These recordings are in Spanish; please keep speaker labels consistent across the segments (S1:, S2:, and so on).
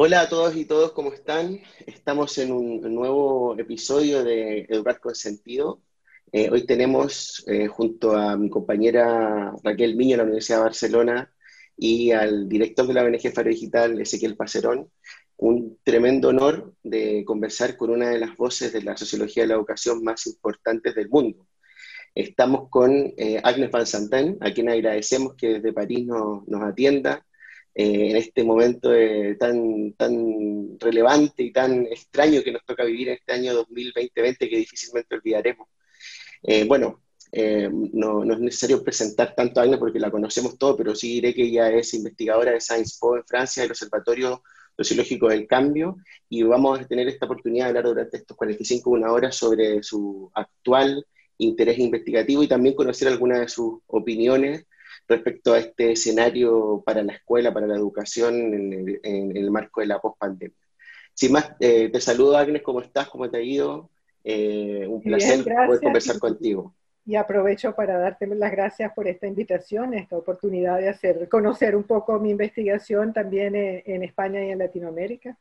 S1: Hola a todos y todos, ¿cómo están? Estamos en un nuevo episodio de Educar con Sentido. Eh, hoy tenemos eh, junto a mi compañera Raquel Miño de la Universidad de Barcelona y al director de la ONG Faro Digital, Ezequiel Pacerón, un tremendo honor de conversar con una de las voces de la sociología de la educación más importantes del mundo. Estamos con eh, Agnes Van Santen, a quien agradecemos que desde París nos atienda eh, en este momento eh, tan, tan relevante y tan extraño que nos toca vivir en este año 2020 que difícilmente olvidaremos. Eh, bueno, no, no, es necesario presentar tanto a Agnes porque la conocemos todo, pero sí diré que ella es investigadora de Science Po en Francia, del Observatorio Sociológico del Cambio, y vamos a tener esta oportunidad de hablar durante estos 45 una hora sobre su actual interés investigativo y también conocer algunas de sus opiniones respecto a este escenario para la escuela, para la educación en el, marco de la pospandemia. Sin más, eh, te saludo Agnes, ¿cómo estás? ¿Cómo te ha ido? Eh, un placer poder conversar contigo.
S2: Y aprovecho para darte las gracias por esta invitación, esta oportunidad de hacer, conocer un poco mi investigación también en España y en Latinoamérica.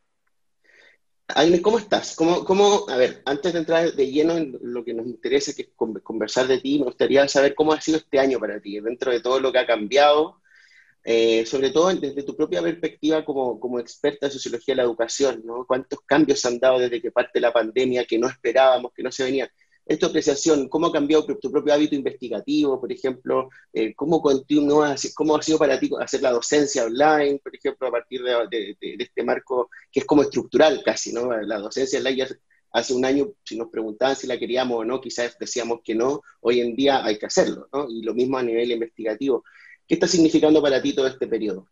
S1: Agnes, ¿cómo estás? ¿Cómo, ¿Cómo, a ver, antes de entrar de lleno en lo que nos interesa, que es conversar de ti, me gustaría saber cómo ha sido este año para ti, dentro de todo lo que ha cambiado, eh, sobre todo desde tu propia perspectiva como, como experta en sociología de la educación, ¿no? ¿Cuántos cambios han dado desde que parte la pandemia que no esperábamos, que no se venía? esta apreciación, ¿cómo ha cambiado tu propio hábito investigativo, por ejemplo? Eh, ¿cómo, ¿Cómo ha sido para ti hacer la docencia online, por ejemplo, a partir de, este marco que es como estructural casi, ¿no? La docencia online hace un año, si nos preguntaban si la queríamos o no, quizás decíamos que no, hoy en día hay que hacerlo, ¿no? Y lo mismo a nivel investigativo. ¿Qué está significando para ti todo este periodo?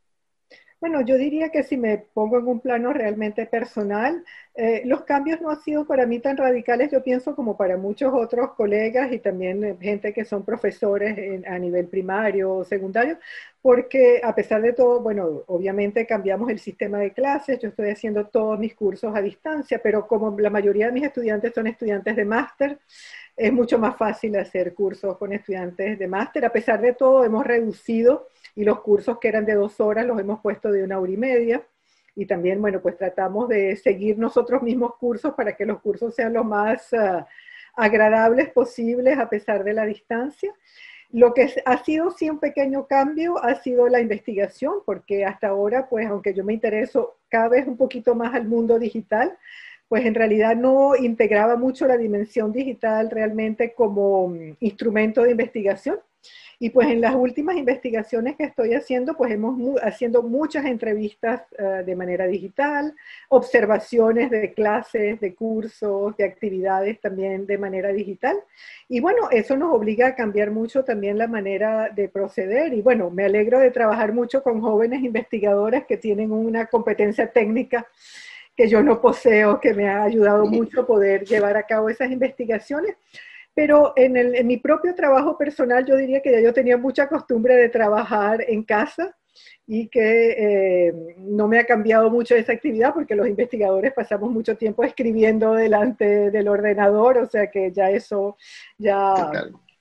S2: Bueno, yo diría que si me pongo en un plano realmente personal, eh, los cambios no han sido para mí tan radicales, yo pienso, como para muchos otros colegas y también eh, gente que son profesores a nivel primario o secundario, porque a pesar de todo, bueno, obviamente cambiamos el sistema de clases, yo estoy haciendo todos mis cursos a distancia, pero como la mayoría de mis estudiantes son estudiantes de máster, es mucho más fácil hacer cursos con estudiantes de máster. A pesar de todo, hemos reducido y los cursos que eran de dos horas los hemos puesto de una hora y media. Y también, bueno, pues tratamos de seguir nosotros mismos cursos para que los cursos sean lo más ah, agradables posibles a pesar de la distancia. Lo que ha sido sí un pequeño cambio ha sido la investigación, porque hasta ahora, pues aunque yo me intereso cada vez un poquito más al mundo digital, pues en realidad no integraba mucho la dimensión digital realmente como mm, instrumento de investigación. Y pues en las últimas investigaciones que estoy haciendo, pues hemos haciendo muchas entrevistas eh, de manera digital, observaciones de clases, de cursos, de actividades también de manera digital. Y bueno, eso nos obliga a cambiar mucho también la manera de proceder. Y bueno, me alegro de trabajar mucho con jóvenes investigadores que tienen una competencia técnica que yo no poseo, que me ha ayudado mucho a poder llevar a cabo esas investigaciones. Pero en, el, en, mi propio trabajo personal yo diría que ya yo tenía mucha costumbre de trabajar en casa y que eh, no me ha cambiado mucho esa actividad porque los investigadores pasamos mucho tiempo escribiendo delante del ordenador, o sea que ya eso ya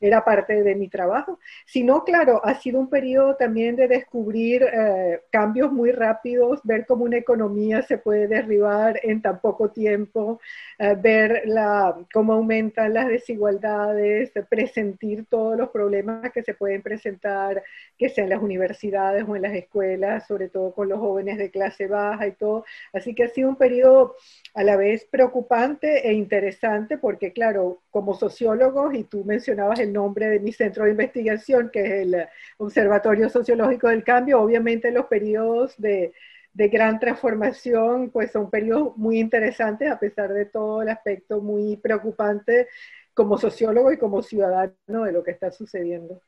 S2: era parte de mi trabajo, sino, claro, ha sido un periodo también de descubrir eh, cambios muy rápidos, ver cómo una economía se puede derribar en tan poco tiempo, eh, ver la, cómo aumentan las desigualdades, presentir todos los problemas que se pueden presentar, que sean las universidades o en las escuelas, sobre todo con los jóvenes de clase baja y todo. Así que ha sido un periodo a la vez preocupante e interesante porque, claro, como sociólogos, y tú mencionabas el nombre de mi centro de investigación, que es el Observatorio Sociológico del Cambio, obviamente los periodos de, de gran transformación, pues son periodos muy interesantes, a pesar de todo el aspecto muy preocupante como sociólogo y como ciudadano de lo que está sucediendo.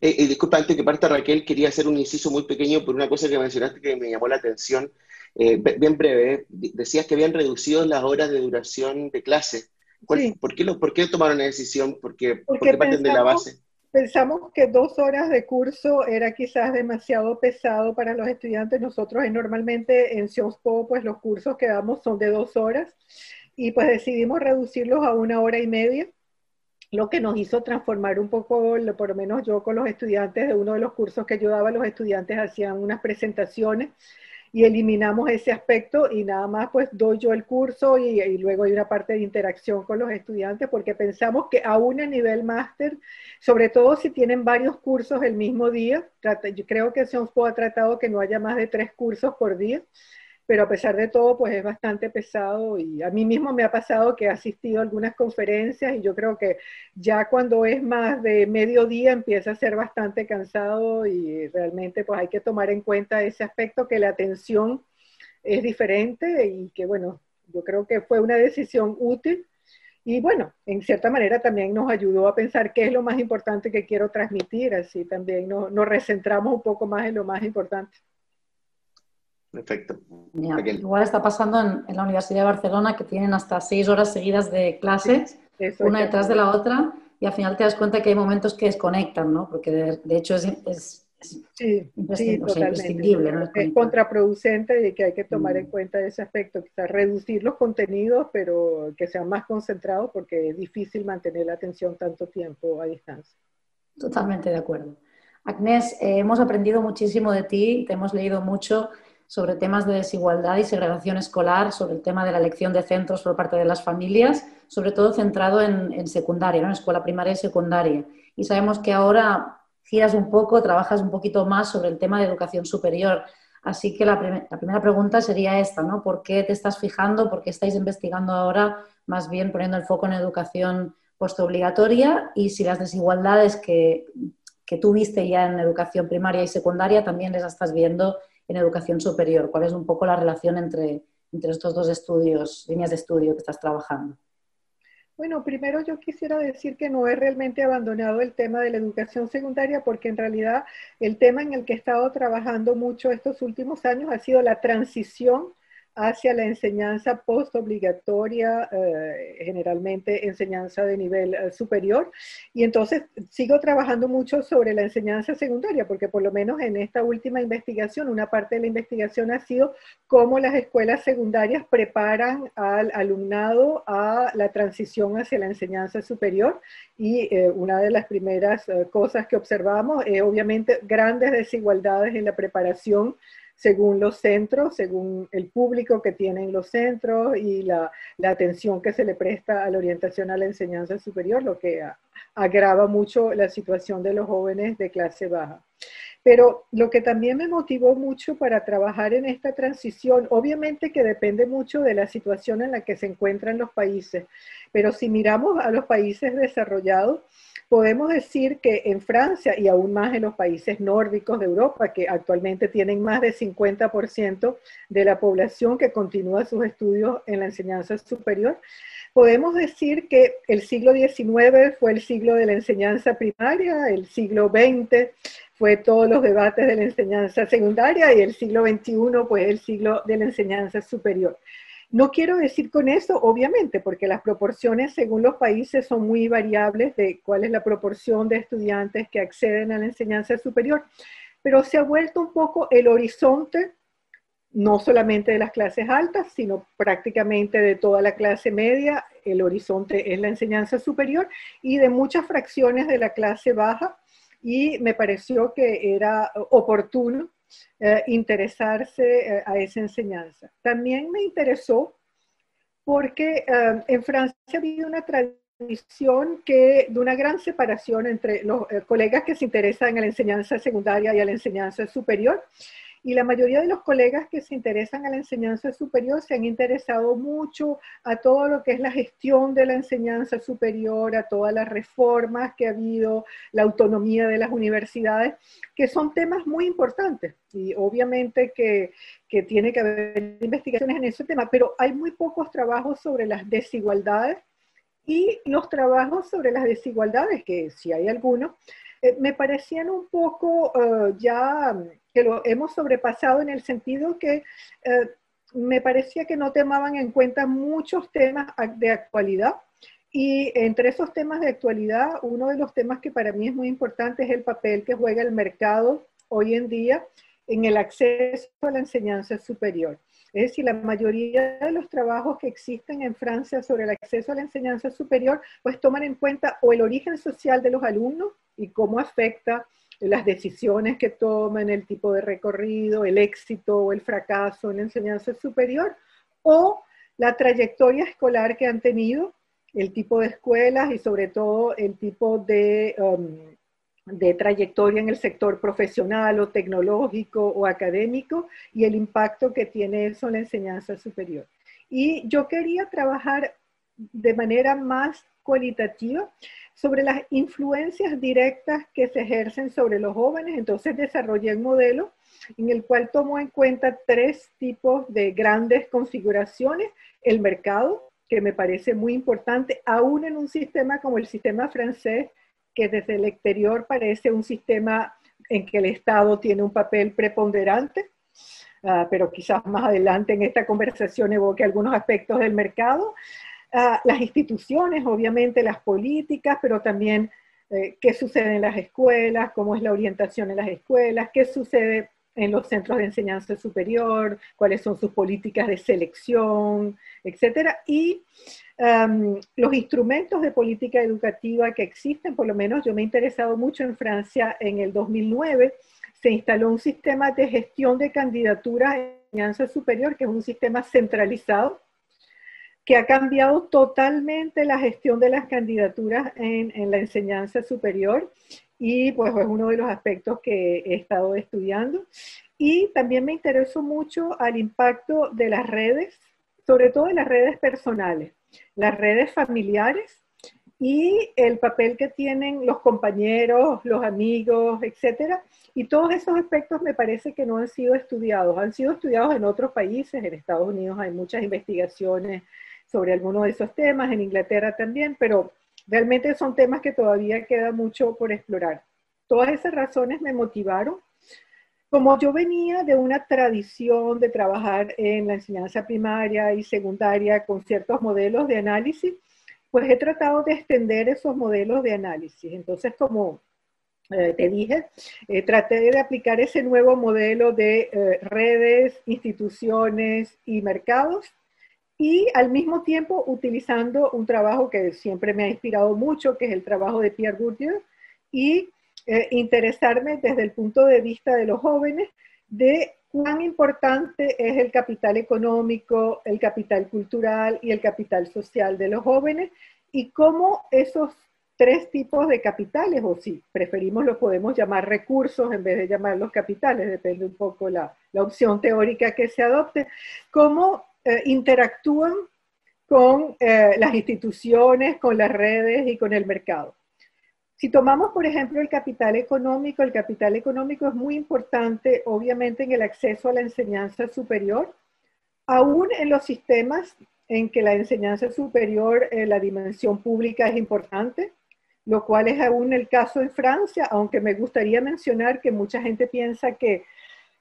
S1: Eh, eh, disculpa, antes que parta Raquel, quería hacer un inciso muy pequeño por una cosa que mencionaste que me llamó la atención. Eh, bien breve, decías que habían reducido las horas de duración de clase. ¿Por, qué lo, ¿Por qué tomaron la decisión? Porque,
S2: porque parten de la base. Pensamos que dos horas de curso era quizás demasiado pesado para los estudiantes. Nosotros normalmente en Ciospo, pues los cursos que damos son de dos horas y pues decidimos reducirlos a una hora y media lo que nos hizo transformar un poco, por lo menos yo con los estudiantes de uno de los cursos que yo daba, los estudiantes hacían unas presentaciones y eliminamos ese aspecto y nada más pues doy yo el curso y, luego hay una parte de interacción con los estudiantes porque pensamos que aún a nivel máster, sobre todo si tienen varios cursos el mismo día, creo que Sionspot ha tratado que no haya más de tres cursos por día, pero a pesar de todo, pues es bastante pesado y a mí mismo me ha pasado que he asistido a algunas conferencias y yo creo que ya cuando es más de mediodía empieza a ser bastante cansado y realmente pues hay que tomar en cuenta ese aspecto que la atención es diferente y que bueno, yo creo que fue una decisión útil y bueno, en cierta manera también nos ayudó a pensar qué es lo más importante que quiero transmitir, así también nos, nos recentramos un poco más en lo más importante.
S1: Perfecto.
S3: igual está pasando en, la Universidad de Barcelona que tienen hasta seis horas seguidas de clases, una detrás de la otra, y al final te das cuenta que hay momentos que desconectan, ¿no? Porque de, hecho es, es,
S2: imprescindible. ¿no? Es contraproducente y que hay que tomar en mm. cuenta ese aspecto, quizás reducir los contenidos, pero que sean más concentrados porque es difícil mantener la atención tanto tiempo a distancia.
S3: Totalmente de acuerdo. Agnés, eh, hemos aprendido muchísimo de ti, te hemos leído mucho sobre temas de desigualdad y segregación escolar, sobre el tema de la elección de centros por parte de las familias, sobre todo centrado en, secundaria, en escuela primaria y secundaria. Y sabemos que ahora giras un poco, trabajas un poquito más sobre el tema de educación superior. Así que la, primera pregunta sería esta, ¿no? ¿Por qué te estás fijando, por qué estáis investigando ahora, más bien poniendo el foco en educación postobligatoria y si las desigualdades que, que tú viste ya en educación primaria y secundaria también les estás viendo en educación superior? ¿Cuál es un poco la relación entre, entre estos dos estudios, líneas de estudio que estás trabajando?
S2: Bueno, primero yo quisiera decir que no he realmente abandonado el tema de la educación secundaria porque en realidad el tema en el que he estado trabajando mucho estos últimos años ha sido la transición hacia la enseñanza postobligatoria, eh, generalmente enseñanza de nivel eh, superior. Y entonces sigo trabajando mucho sobre la enseñanza secundaria, porque por lo menos en esta última investigación, una parte de la investigación ha sido cómo las escuelas secundarias preparan al alumnado a la transición hacia la enseñanza superior. Y eh, una de las primeras cosas que observamos es obviamente grandes desigualdades en la preparación según los centros, según el público que tienen los centros y la, atención que se le presta a la orientación a la enseñanza superior, lo que agrava mucho la situación de los jóvenes de clase baja. Pero lo que también me motivó mucho para trabajar en esta transición, obviamente que depende mucho de la situación en la que se encuentran los países, pero si miramos a los países desarrollados, podemos decir que en Francia y aún más en los países nórdicos de Europa, que actualmente tienen más del 50% de la población que continúa sus estudios en la enseñanza superior, podemos decir que el siglo XIX fue el siglo de la enseñanza primaria, el siglo XX fue todos los debates de la enseñanza secundaria y el siglo XXI pues el siglo de la enseñanza superior. No quiero decir con eso, obviamente, porque las proporciones según los países son muy variables de cuál es la proporción de estudiantes que acceden a la enseñanza superior, pero se ha vuelto un poco el horizonte, no solamente de las clases altas, sino prácticamente de toda la clase media, el horizonte es la enseñanza superior y de muchas fracciones de la clase baja, y me pareció que era oportuno eh, interesarse eh, a esa enseñanza. También me interesó porque eh, en Francia había una tradición que, de una gran separación entre los colegas que se interesan en la enseñanza secundaria y a la enseñanza superior y la mayoría de los colegas que se interesan a la enseñanza superior se han interesado mucho a todo lo que es la gestión de la enseñanza superior, a todas las reformas que ha habido, la autonomía de las universidades, que son temas muy importantes. Y obviamente que, que tiene que haber investigaciones en ese tema, pero hay muy pocos trabajos sobre las desigualdades y los trabajos sobre las desigualdades, que si hay algunos, eh, me parecían un poco eh, ya que lo hemos sobrepasado en el sentido que eh, me parecía que no tomaban en cuenta muchos temas de actualidad. Y entre esos temas de actualidad, uno de los temas que para mí es muy importante es el papel que juega el mercado hoy en día en el acceso a la enseñanza superior. Es decir, la mayoría de los trabajos que existen en Francia sobre el acceso a la enseñanza superior, pues toman en cuenta o el origen social de los alumnos y cómo afecta las decisiones que toman, el tipo de recorrido, el éxito o el fracaso en la enseñanza superior, o la trayectoria escolar que han tenido, el tipo de escuelas y sobre todo el tipo de, um, de trayectoria en el sector profesional o tecnológico o académico y el impacto que tiene eso en la enseñanza superior. Y yo quería trabajar de manera más cualitativa sobre las influencias directas que se ejercen sobre los jóvenes. Entonces desarrollé un modelo en el cual tomo en cuenta tres tipos de grandes configuraciones. El mercado, que me parece muy importante, aún en un sistema como el sistema francés, que desde el exterior parece un sistema en que el Estado tiene un papel preponderante, uh, pero quizás más adelante en esta conversación evoque algunos aspectos del mercado. Uh, las instituciones, obviamente las políticas, pero también eh, qué sucede en las escuelas, cómo es la orientación en las escuelas, qué sucede en los centros de enseñanza superior, cuáles son sus políticas de selección, etcétera, y um, los instrumentos de política educativa que existen, por lo menos yo me he interesado mucho en Francia en el 2009, se instaló un sistema de gestión de candidaturas en enseñanza superior, que es un sistema centralizado, que ha cambiado totalmente la gestión de las candidaturas en, la enseñanza superior y pues es uno de los aspectos que he estado estudiando. Y también me interesó mucho al impacto de las redes, sobre todo de las redes personales, las redes familiares y el papel que tienen los compañeros, los amigos, etcétera. Y todos esos aspectos me parece que no han sido estudiados. Han sido estudiados en otros países, en Estados Unidos hay muchas investigaciones sobre algunos de esos temas, en Inglaterra también, pero Realmente son temas que todavía queda mucho por explorar. Todas esas razones me motivaron. Como yo venía de una tradición de trabajar en la enseñanza primaria y secundaria con ciertos modelos de análisis, pues he tratado de extender esos modelos de análisis. Entonces, como eh, te dije, eh, traté de aplicar ese nuevo modelo de eh, redes, instituciones y mercados y al mismo tiempo utilizando un trabajo que siempre me ha inspirado mucho, que es el trabajo de Pierre Bourdieu, y eh, interesarme desde el punto de vista de los jóvenes de cuán importante es el capital económico, el capital cultural y el capital social de los jóvenes y cómo esos tres tipos de capitales, o si preferimos los podemos llamar recursos en vez de llamarlos capitales, depende un poco la, la opción teórica que se adopte, cómo eh, interactúan con eh, las instituciones, con las redes y con el mercado. Si tomamos, por ejemplo, el capital económico, el capital económico es muy importante, obviamente, en el acceso a la enseñanza superior, aún en los sistemas en que la enseñanza superior, eh, la dimensión pública es importante, lo cual es aún el caso en Francia, aunque me gustaría mencionar que mucha gente piensa que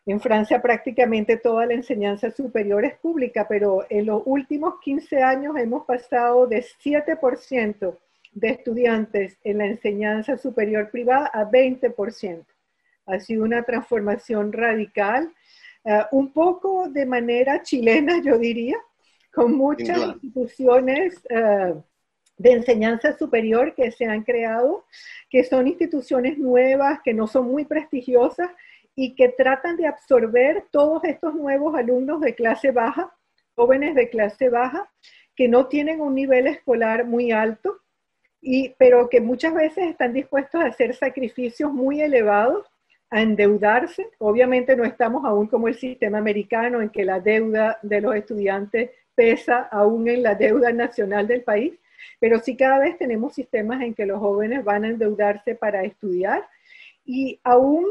S2: en Francia prácticamente toda la enseñanza superior es pública, pero en los últimos 15 años hemos pasado de 7% de estudiantes en la enseñanza superior privada a 20%. Ha sido una transformación radical, eh, un poco de manera chilena, yo diría, con muchas instituciones uh, de enseñanza superior que se han creado, que son instituciones nuevas, que no son muy prestigiosas, y que tratan de absorber todos estos nuevos alumnos de clase baja, jóvenes de clase baja, que no tienen un nivel escolar muy alto, y, pero que muchas veces están dispuestos a hacer sacrificios muy elevados, a endeudarse. Obviamente no estamos aún como el sistema americano en que la deuda de los estudiantes pesa aún en la deuda nacional del país, pero sí cada vez tenemos sistemas en que los jóvenes van a endeudarse para estudiar y aún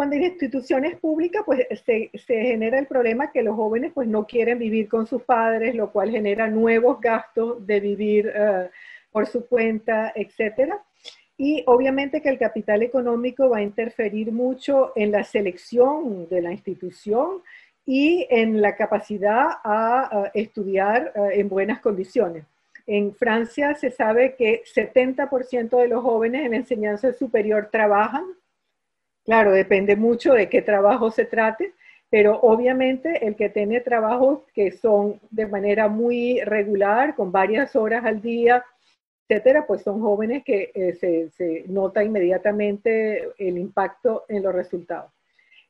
S2: cuando hay instituciones públicas, pues se, genera el problema que los jóvenes pues no quieren vivir con sus padres, lo cual genera nuevos gastos de vivir eh, por su cuenta, etcétera. Y obviamente que el capital económico va a interferir mucho en la selección de la institución y en la capacidad a, estudiar eh, en buenas condiciones. En Francia se sabe que 70% de los jóvenes en enseñanza superior trabajan Claro, depende mucho de qué trabajo se trate, pero obviamente el que tiene trabajos que son de manera muy regular, con varias horas al día, etcétera, pues son jóvenes que eh, se, se nota inmediatamente el impacto en los resultados.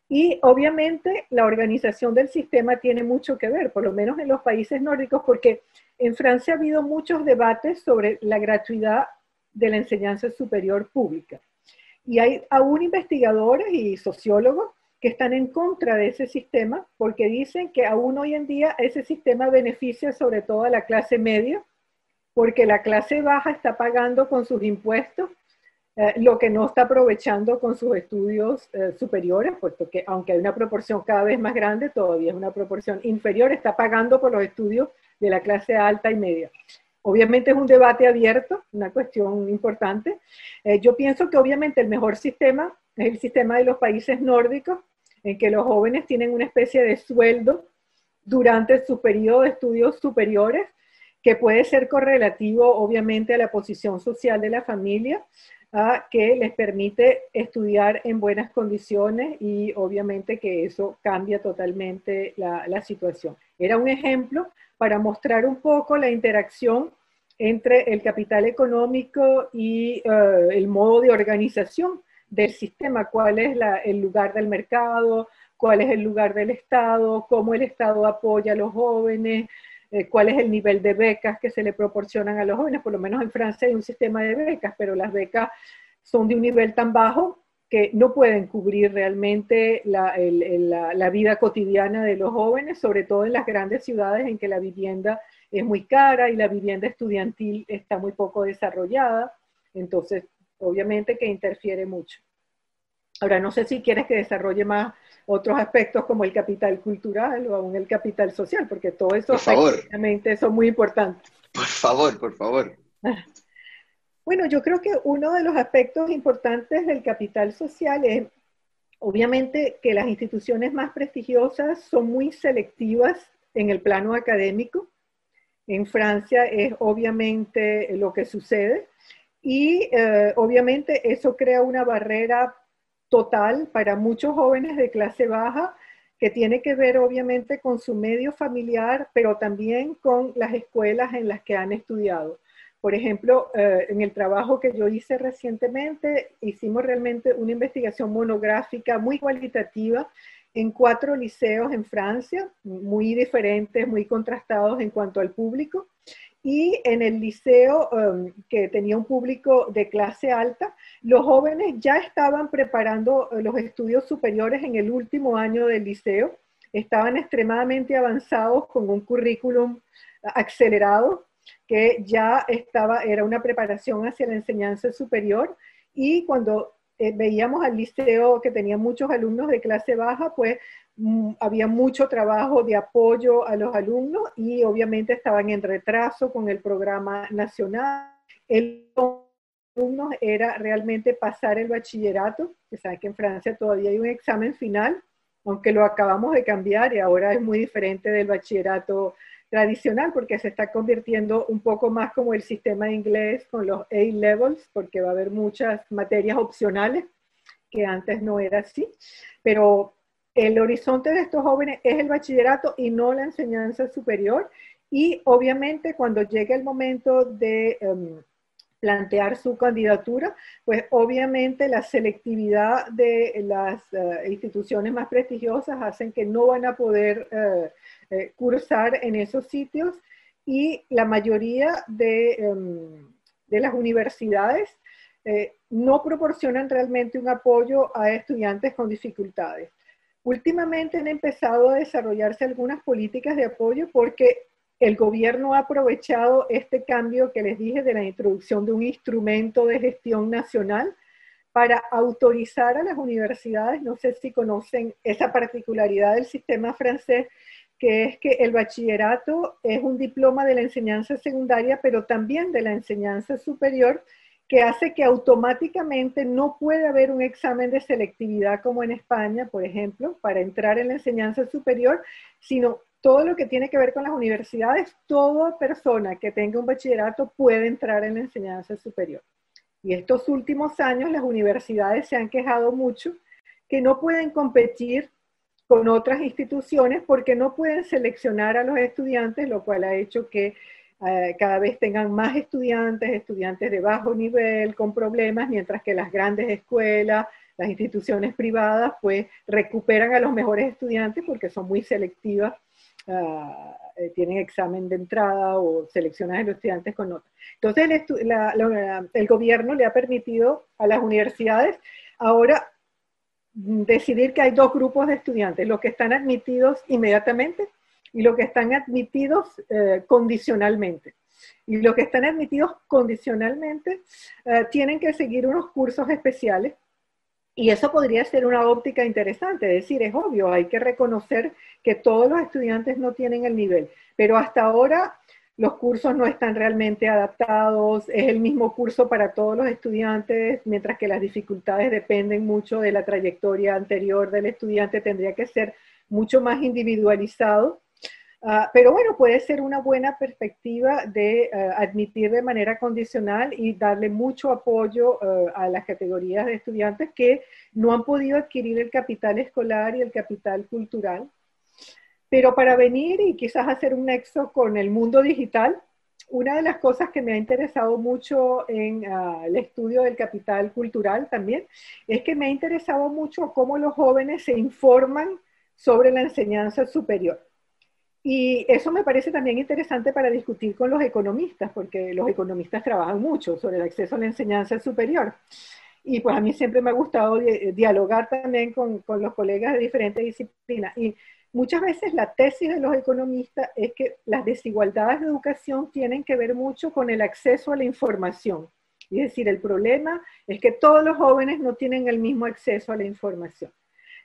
S2: Y obviamente la organización del sistema tiene mucho que ver, por lo menos en los países nórdicos, porque en Francia ha habido muchos debates sobre la gratuidad de la enseñanza superior pública. Y hay aún investigadores y sociólogos que están en contra de ese sistema porque dicen que aún hoy en día ese sistema beneficia sobre todo a la clase media, porque la clase baja está pagando con sus impuestos eh, lo que no está aprovechando con sus estudios eh, superiores, puesto que aunque hay una proporción cada vez más grande, todavía es una proporción inferior, está pagando por los estudios de la clase alta y media. Obviamente es un debate abierto, una cuestión importante. Eh, yo pienso que obviamente el mejor sistema es el sistema de los países nórdicos, en que los jóvenes tienen una especie de sueldo durante su periodo de estudios superiores, que puede ser correlativo obviamente a la posición social de la familia, que les permite estudiar en buenas condiciones y obviamente que eso cambia totalmente la, situación. Era un ejemplo para mostrar un poco la interacción entre el capital económico y eh, el modo de organización del sistema, cuál es el lugar del mercado, cuál es el lugar del Estado, cómo el Estado apoya a los jóvenes, eh, cuál es el nivel de becas que se le proporcionan a los jóvenes. Por lo menos en Francia hay un sistema de becas, pero las becas son de un nivel tan bajo que no pueden cubrir realmente la, la, vida cotidiana de los jóvenes, sobre todo en las grandes ciudades en que la vivienda es muy cara y la vivienda estudiantil está muy poco desarrollada. Entonces, obviamente que interfiere mucho. Ahora, no sé si quieres que desarrolle más otros aspectos como el capital cultural o aún el capital social, porque todo eso obviamente son muy importantes.
S1: Por favor, por favor.
S2: Bueno, yo creo que uno de los aspectos importantes del capital social es, obviamente, que las instituciones más prestigiosas son muy selectivas en el plano académico. En Francia es obviamente lo que sucede y eh, obviamente eso crea una barrera total para muchos jóvenes de clase baja que tiene que ver obviamente con su medio familiar, pero también con las escuelas en las que han estudiado. Por ejemplo, eh, en el trabajo que yo hice recientemente, hicimos realmente una investigación monográfica muy cualitativa en cuatro liceos en Francia, muy diferentes, muy contrastados en cuanto al público. Y en el liceo um, que tenía un público de clase alta, los jóvenes ya estaban preparando eh, los estudios superiores en el último año del liceo, estaban extremadamente avanzados con un currículum acelerado que ya estaba, era una preparación hacia la enseñanza superior. Y cuando eh, veíamos al liceo que tenía muchos alumnos de clase baja, pues mm, había mucho trabajo de apoyo a los alumnos y obviamente estaban en retraso con el programa nacional. El alumnos era realmente pasar el bachillerato, que saben que en Francia todavía hay un examen final, aunque lo acabamos de cambiar y ahora es muy diferente del bachillerato tradicional porque se está convirtiendo un poco más como el sistema inglés con los A-levels, porque va a haber muchas materias opcionales que antes no era así. Pero el horizonte de estos jóvenes es el bachillerato y no la enseñanza superior. Y obviamente cuando llegue el momento de em, plantear su candidatura, pues obviamente la selectividad de las eh, instituciones más prestigiosas hacen que no van a poder eh, eh, cursar en esos sitios y la mayoría de, em, de las universidades no proporcionan realmente un apoyo a estudiantes con dificultades. Últimamente han empezado a desarrollarse algunas políticas de apoyo porque el gobierno ha aprovechado este cambio que les dije de la introducción de un instrumento de gestión nacional para autorizar a las universidades, no sé si conocen esa particularidad del sistema francés, que es que el bachillerato es un diploma de la enseñanza secundaria, pero también de la enseñanza superior, que hace que automáticamente no puede haber un examen de selectividad como en España, por ejemplo, para entrar en la enseñanza superior, sino todo lo que tiene que ver con las universidades, toda persona que tenga un bachillerato puede entrar en la enseñanza superior. Y estos últimos años las universidades se han quejado mucho que no pueden competir con otras instituciones porque no pueden seleccionar a los estudiantes, lo cual ha hecho que eh, cada vez tengan más estudiantes, estudiantes de bajo nivel con problemas, mientras que las grandes escuelas, las instituciones privadas, pues recuperan a los mejores estudiantes porque son muy selectivas, eh, tienen examen de entrada o seleccionan a los estudiantes con notas. Entonces el gobierno le ha permitido a las universidades ahora decidir que hay dos grupos de estudiantes, los que están admitidos inmediatamente y los que están admitidos eh, condicionalmente. Y los que están admitidos condicionalmente eh, tienen que seguir unos cursos especiales y eso podría ser una óptica interesante, es decir, es obvio, hay que reconocer que todos los estudiantes no tienen el nivel, pero hasta ahora los cursos no están realmente adaptados, es el mismo curso para todos los estudiantes, mientras que las dificultades dependen mucho de la trayectoria anterior del estudiante, tendría que ser mucho más individualizado. Ah, pero bueno, puede ser una buena perspectiva de eh, admitir de manera condicional y darle mucho apoyo eh, a las categorías de estudiantes que no han podido adquirir el capital escolar y el capital cultural. Pero para venir y quizás hacer un nexo con el mundo digital, una de las cosas que me ha interesado mucho en ah, el estudio del capital cultural también es que me ha interesado mucho cómo los jóvenes se informan sobre la enseñanza superior. Y eso me parece también interesante para discutir con los economistas, porque los economistas trabajan mucho sobre el acceso a la enseñanza superior. Y pues a mí siempre me ha gustado dialogar también con, con los colegas de diferentes disciplinas. Y muchas veces la tesis de los economistas es que las desigualdades de educación tienen que ver mucho con el acceso a la información. Es decir, el problema es que todos los jóvenes no tienen el mismo acceso a la información.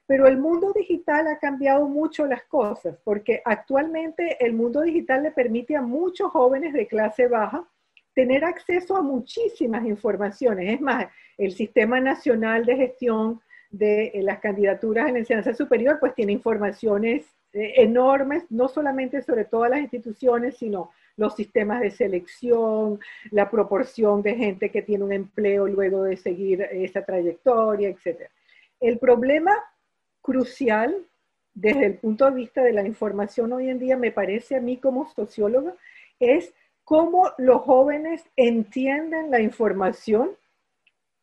S2: Pero el mundo digital ha cambiado mucho las cosas, porque actualmente el mundo digital le permite a muchos jóvenes de clase baja tener acceso a muchísimas informaciones. Es más, el Sistema Nacional de Gestión de las Candidaturas en la Enseñanza Superior, pues tiene informaciones eh, enormes, no solamente sobre todas las instituciones, sino los sistemas de selección, la proporción de gente que tiene un empleo luego de seguir esa trayectoria, etc. El problema crucial desde el punto de vista de la información hoy en día, me parece a mí como socióloga, es cómo los jóvenes entienden la información,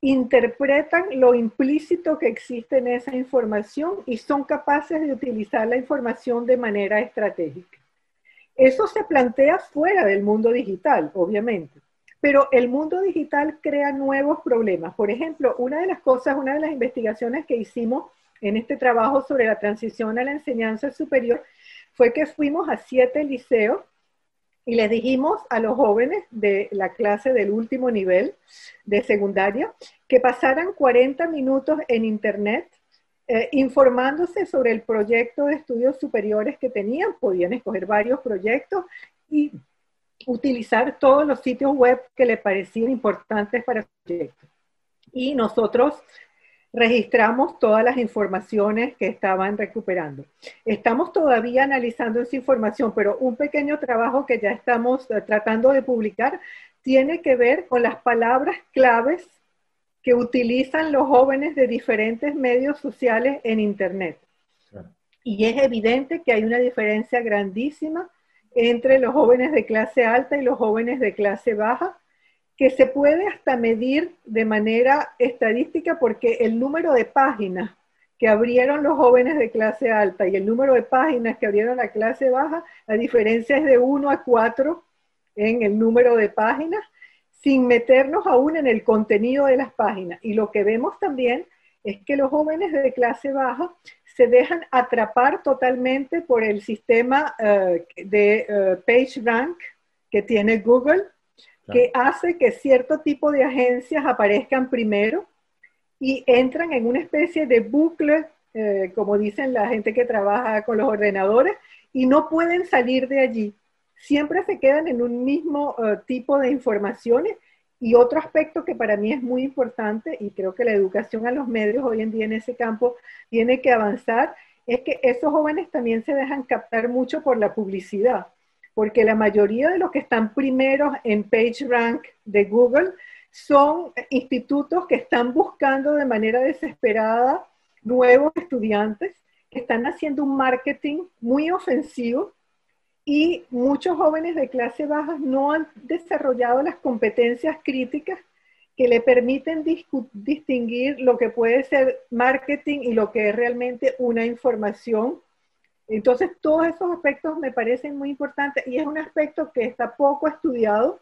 S2: interpretan lo implícito que existe en esa información y son capaces de utilizar la información de manera estratégica. Eso se plantea fuera del mundo digital, obviamente, pero el mundo digital crea nuevos problemas. Por ejemplo, una de las cosas, una de las investigaciones que hicimos en este trabajo sobre la transición a la enseñanza superior fue que fuimos a siete liceos y les dijimos a los jóvenes de la clase del último nivel de secundaria que pasaran 40 minutos en Internet eh, informándose sobre el proyecto de estudios superiores que tenían. Podían escoger varios proyectos y utilizar todos los sitios web que les parecían importantes para el proyecto. Y nosotros registramos todas las informaciones que estaban recuperando. Estamos todavía analizando esa información, pero un pequeño trabajo que ya estamos eh, tratando de publicar tiene que ver con las palabras claves que utilizan los jóvenes de diferentes medios sociales en Internet. Y es evidente que hay una diferencia grandísima entre los jóvenes de clase alta y los jóvenes de clase baja que se puede hasta medir de manera estadística porque el número de páginas que abrieron los jóvenes de clase alta y el número de páginas que abrieron la clase baja, la diferencia es de 1 a 4 en el número de páginas, sin meternos aún en el contenido de las páginas. Y lo que vemos también es que los jóvenes de clase baja se dejan atrapar totalmente por el sistema eh, de uh, PageRank que tiene Google que hace que cierto tipo de agencias aparezcan primero y entran en una especie de bucle, eh, como dicen la gente que trabaja con los ordenadores, y no pueden salir de allí. Siempre se quedan en un mismo eh, tipo de informaciones. Y otro aspecto que para mí es muy importante, y creo que la educación a los medios hoy en día en ese campo tiene que avanzar, es que esos jóvenes también se dejan captar mucho por la publicidad porque la mayoría de los que están primeros en PageRank de Google son institutos que están buscando de manera desesperada nuevos estudiantes, que están haciendo un marketing muy ofensivo y muchos jóvenes de clase baja no han desarrollado las competencias críticas que le permiten distinguir lo que puede ser marketing y lo que es realmente una información. Entonces, todos esos aspectos me parecen muy importantes y es un aspecto que está poco estudiado.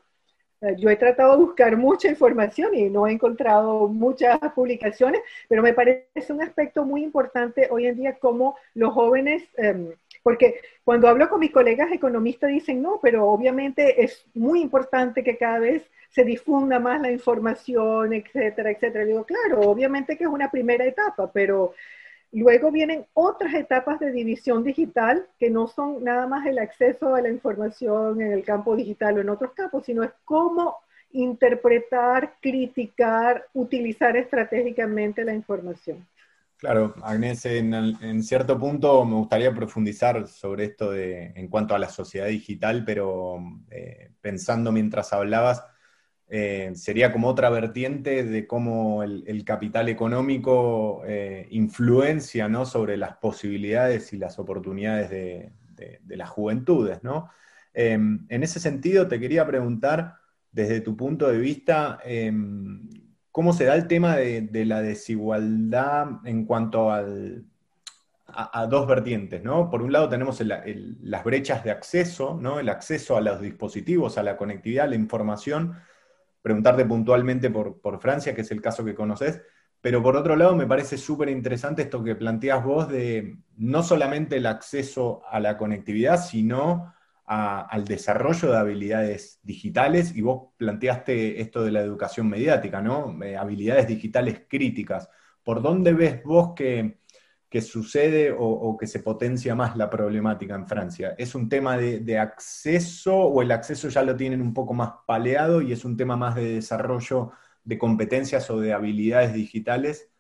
S2: Eh, yo he tratado de buscar mucha información y no he encontrado muchas publicaciones, pero me parece un aspecto muy importante hoy en día como los jóvenes... Em, porque cuando hablo con mis colegas economistas dicen, no, pero obviamente es muy importante que cada vez se difunda más la información, etcétera, etcétera. digo, claro, obviamente que es una primera etapa, pero luego vienen otras etapas de división digital que no son nada más el acceso a la información en el campo digital o en otros campos, sino es cómo interpretar, criticar, utilizar estratégicamente la información.
S4: Claro, Agnés, en, cierto punto me gustaría profundizar sobre esto de, en cuanto a la sociedad digital, pero eh, pensando mientras hablabas, eh, sería como otra vertiente de cómo el, capital económico eh, influencia ¿no? sobre las posibilidades y las oportunidades de, las juventudes. ¿no? en ese sentido, te quería preguntar, desde tu punto de vista, cómo se da el tema de, la desigualdad en cuanto a, dos vertientes, ¿no? Por un lado tenemos las brechas de acceso, ¿no? El acceso a los dispositivos, a la conectividad, a la información. Preguntarte puntualmente por, Francia, que es el caso que conoces, pero por otro lado me parece súper interesante esto que planteas vos de no solamente el acceso a la conectividad, sino al desarrollo de habilidades digitales y vos planteaste esto de la educación mediática, ¿no? Eh, habilidades digitales críticas. ¿Por dónde ves vos que, sucede o, que se potencia más la problemática en Francia? ¿Es un tema de, acceso o el acceso ya lo tienen un poco más paleado y es un tema más de desarrollo de competencias o de habilidades digitales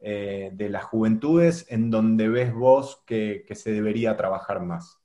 S4: eh, de las juventudes en donde ves vos que se debería trabajar más?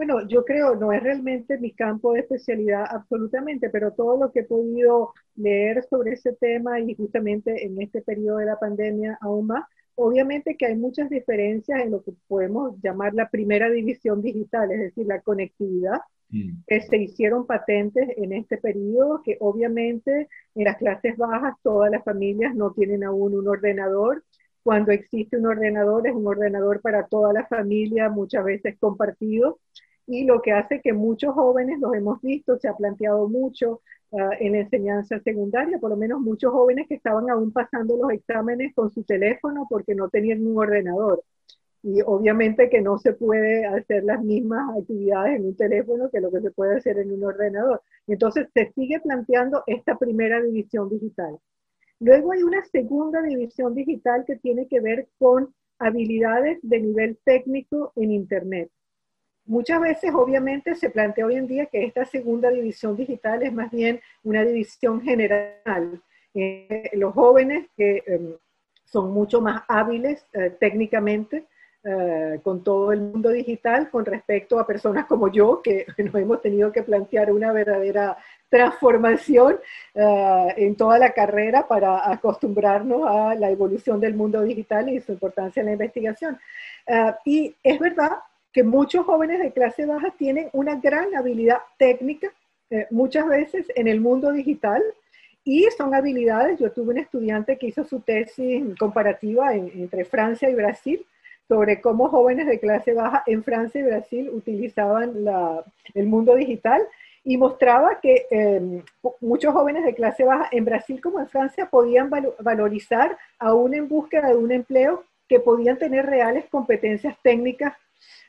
S2: Bueno, yo creo, no es realmente mi campo de especialidad absolutamente, pero todo lo que he podido leer sobre ese tema y justamente en este periodo de la pandemia aún más, obviamente que hay muchas diferencias en lo que podemos llamar la primera división digital, es decir, la conectividad, mm. que se hicieron patentes en este periodo, que obviamente en las clases bajas todas las familias no tienen aún un ordenador. Cuando existe un ordenador, es un ordenador para toda la familia, muchas veces compartido y lo que hace que muchos jóvenes, los hemos visto, se ha planteado mucho ah, en enseñanza secundaria, por lo menos muchos jóvenes que estaban aún pasando los exámenes con su teléfono porque no tenían un ordenador. Y obviamente que no se puede hacer las mismas actividades en un teléfono que lo que se puede hacer en un ordenador. Entonces se sigue planteando esta primera división digital. Luego hay una segunda división digital que tiene que ver con habilidades de nivel técnico en Internet. Muchas veces, obviamente, se plantea hoy en día que esta segunda división digital es más bien una división general. Eh, los jóvenes que em, son mucho más hábiles eh, técnicamente eh, con todo el mundo digital con respecto a personas como yo, que nos hemos tenido que plantear una verdadera transformación en toda la carrera para acostumbrarnos a la evolución del mundo digital y su importancia en la investigación. y es verdad que muchos jóvenes de clase baja tienen una gran habilidad técnica, eh, muchas veces en el mundo digital, y son habilidades, yo tuve un estudiante que hizo su tesis comparativa entre Francia y Brasil sobre cómo jóvenes de clase baja en Francia y Brasil utilizaban el mundo digital y mostraba que em, muchos jóvenes de clase baja en Brasil como en Francia podían valorizar aún en búsqueda de un empleo que podían tener reales competencias técnicas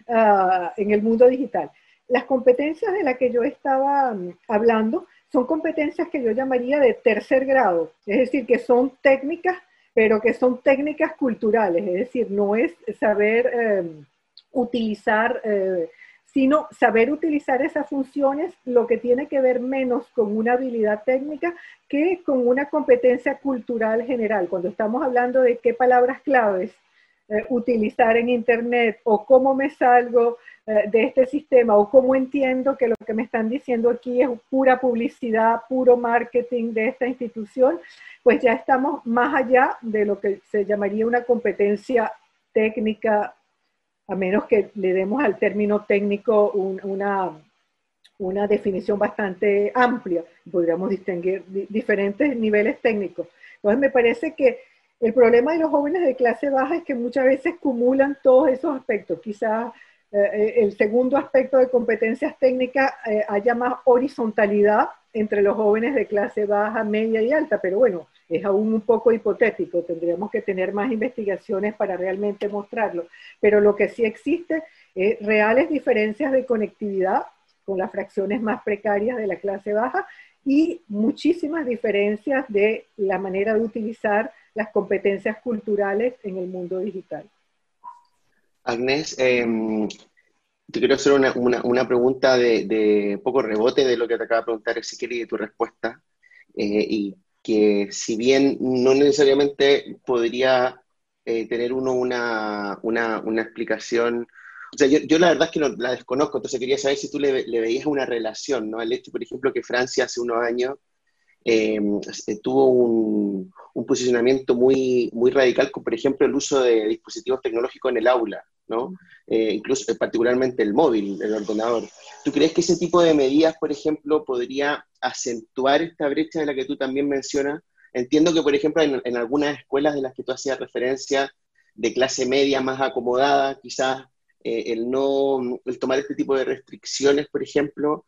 S2: Ah, en el mundo digital. Las competencias de las que yo estaba mm, hablando son competencias que yo llamaría de tercer grado, es decir, que son técnicas, pero que son técnicas culturales, es decir, no es saber em, utilizar, eh, sino saber utilizar esas funciones, lo que tiene que ver menos con una habilidad técnica que con una competencia cultural general. Cuando estamos hablando de qué palabras claves eh, utilizar en Internet o cómo me salgo eh, de este sistema o cómo entiendo que lo que me están diciendo aquí es pura publicidad, puro marketing de esta institución, pues ya estamos más allá de lo que se llamaría una competencia técnica a menos que le demos al término técnico una, una definición bastante amplia. Podríamos distinguir diferentes niveles técnicos. Entonces, me parece que el problema de los jóvenes de clase baja es que muchas veces acumulan todos esos aspectos. Quizás eh, el segundo aspecto de competencias técnicas eh, haya más horizontalidad entre los jóvenes de clase baja, media y alta, pero bueno, es aún un poco hipotético, tendríamos que tener más investigaciones para realmente mostrarlo. Pero lo que sí existe es reales diferencias de conectividad con las fracciones más precarias de la clase baja y muchísimas diferencias de la manera de utilizar las competencias culturales en el mundo digital.
S1: Agnés, em, te quiero hacer una, pregunta de, poco rebote de lo que te acaba de preguntar si y de tu respuesta. Eh, y que si bien no necesariamente podría eh, tener uno una, explicación, o sea, yo, la verdad es que no, la desconozco, entonces quería saber si tú le, veías una relación, ¿no? Al hecho, por ejemplo, que Francia hace unos años eh, tuvo un, un, posicionamiento muy, muy radical con, por ejemplo, el uso de dispositivos tecnológicos en el aula. ¿no? Eh, incluso eh, particularmente el móvil, el ordenador. ¿Tú crees que ese tipo de medidas, por ejemplo, podría acentuar esta brecha de la que tú también mencionas? Entiendo que, por ejemplo, en, algunas escuelas de las que tú hacías referencia, de clase media más acomodada, quizás eh, el no, el tomar este tipo de restricciones, por ejemplo,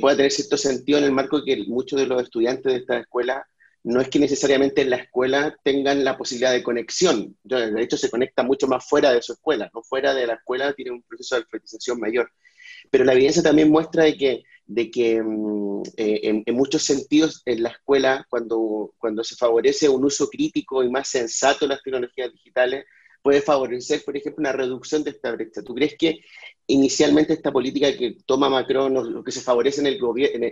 S1: pueda tener cierto sentido en el marco que muchos de los estudiantes de esta escuela no es que necesariamente en la escuela tengan la posibilidad de conexión. De hecho, se conecta mucho más fuera de su escuela, ¿no? Fuera de la escuela tiene un proceso de alfabetización mayor. Pero la evidencia también muestra de que, de que mm, eh, en, muchos sentidos en la escuela, cuando, cuando se favorece un uso crítico y más sensato de las tecnologías digitales, puede favorecer, por ejemplo, una reducción de esta brecha. ¿Tú crees que inicialmente esta política que toma Macron, lo que se favorece en el,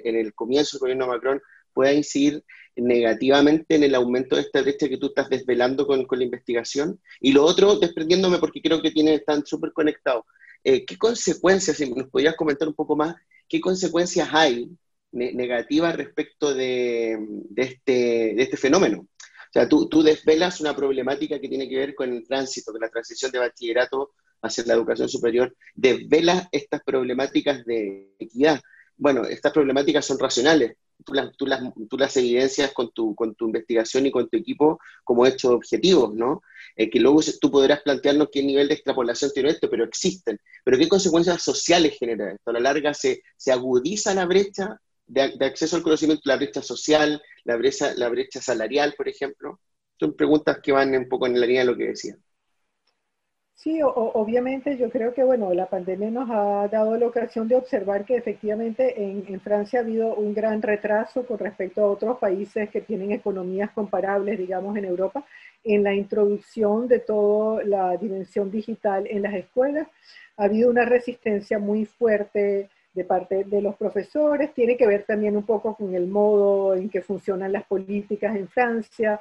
S1: en el comienzo del gobierno de Macron, pueda incidir negativamente en el aumento de esta brecha que tú estás desvelando con, con la investigación. Y lo otro, desprendiéndome porque creo que tienen, están súper conectados, eh, ¿qué consecuencias, si nos podrías comentar un poco más, qué consecuencias hay negativas respecto de, de, este, de este fenómeno? O sea, tú, tú desvelas una problemática que tiene que ver con el tránsito, con la transición de bachillerato hacia la educación superior, desvelas estas problemáticas de equidad. Bueno, estas problemáticas son racionales, tú las, tú las, tú las evidencias con tu, con tu investigación y con tu equipo como hechos objetivos, ¿no? Eh, que luego tú podrás plantearnos qué nivel de extrapolación tiene esto, pero existen. Pero qué consecuencias sociales genera esto. A la larga se, se agudiza la brecha de, de, acceso al conocimiento, la brecha social, la brecha, la brecha salarial, por ejemplo. Son preguntas que van un poco en la línea de lo que decía.
S2: Sí, obviamente yo creo que bueno, la pandemia nos ha dado la ocasión de observar que efectivamente en, Francia ha habido un gran retraso con respecto a otros países que tienen economías comparables, digamos, en Europa, en la introducción de toda la dimensión digital en las escuelas. Ha habido una resistencia muy fuerte de parte de los profesores, tiene que ver también un poco con el modo en que funcionan las políticas en Francia.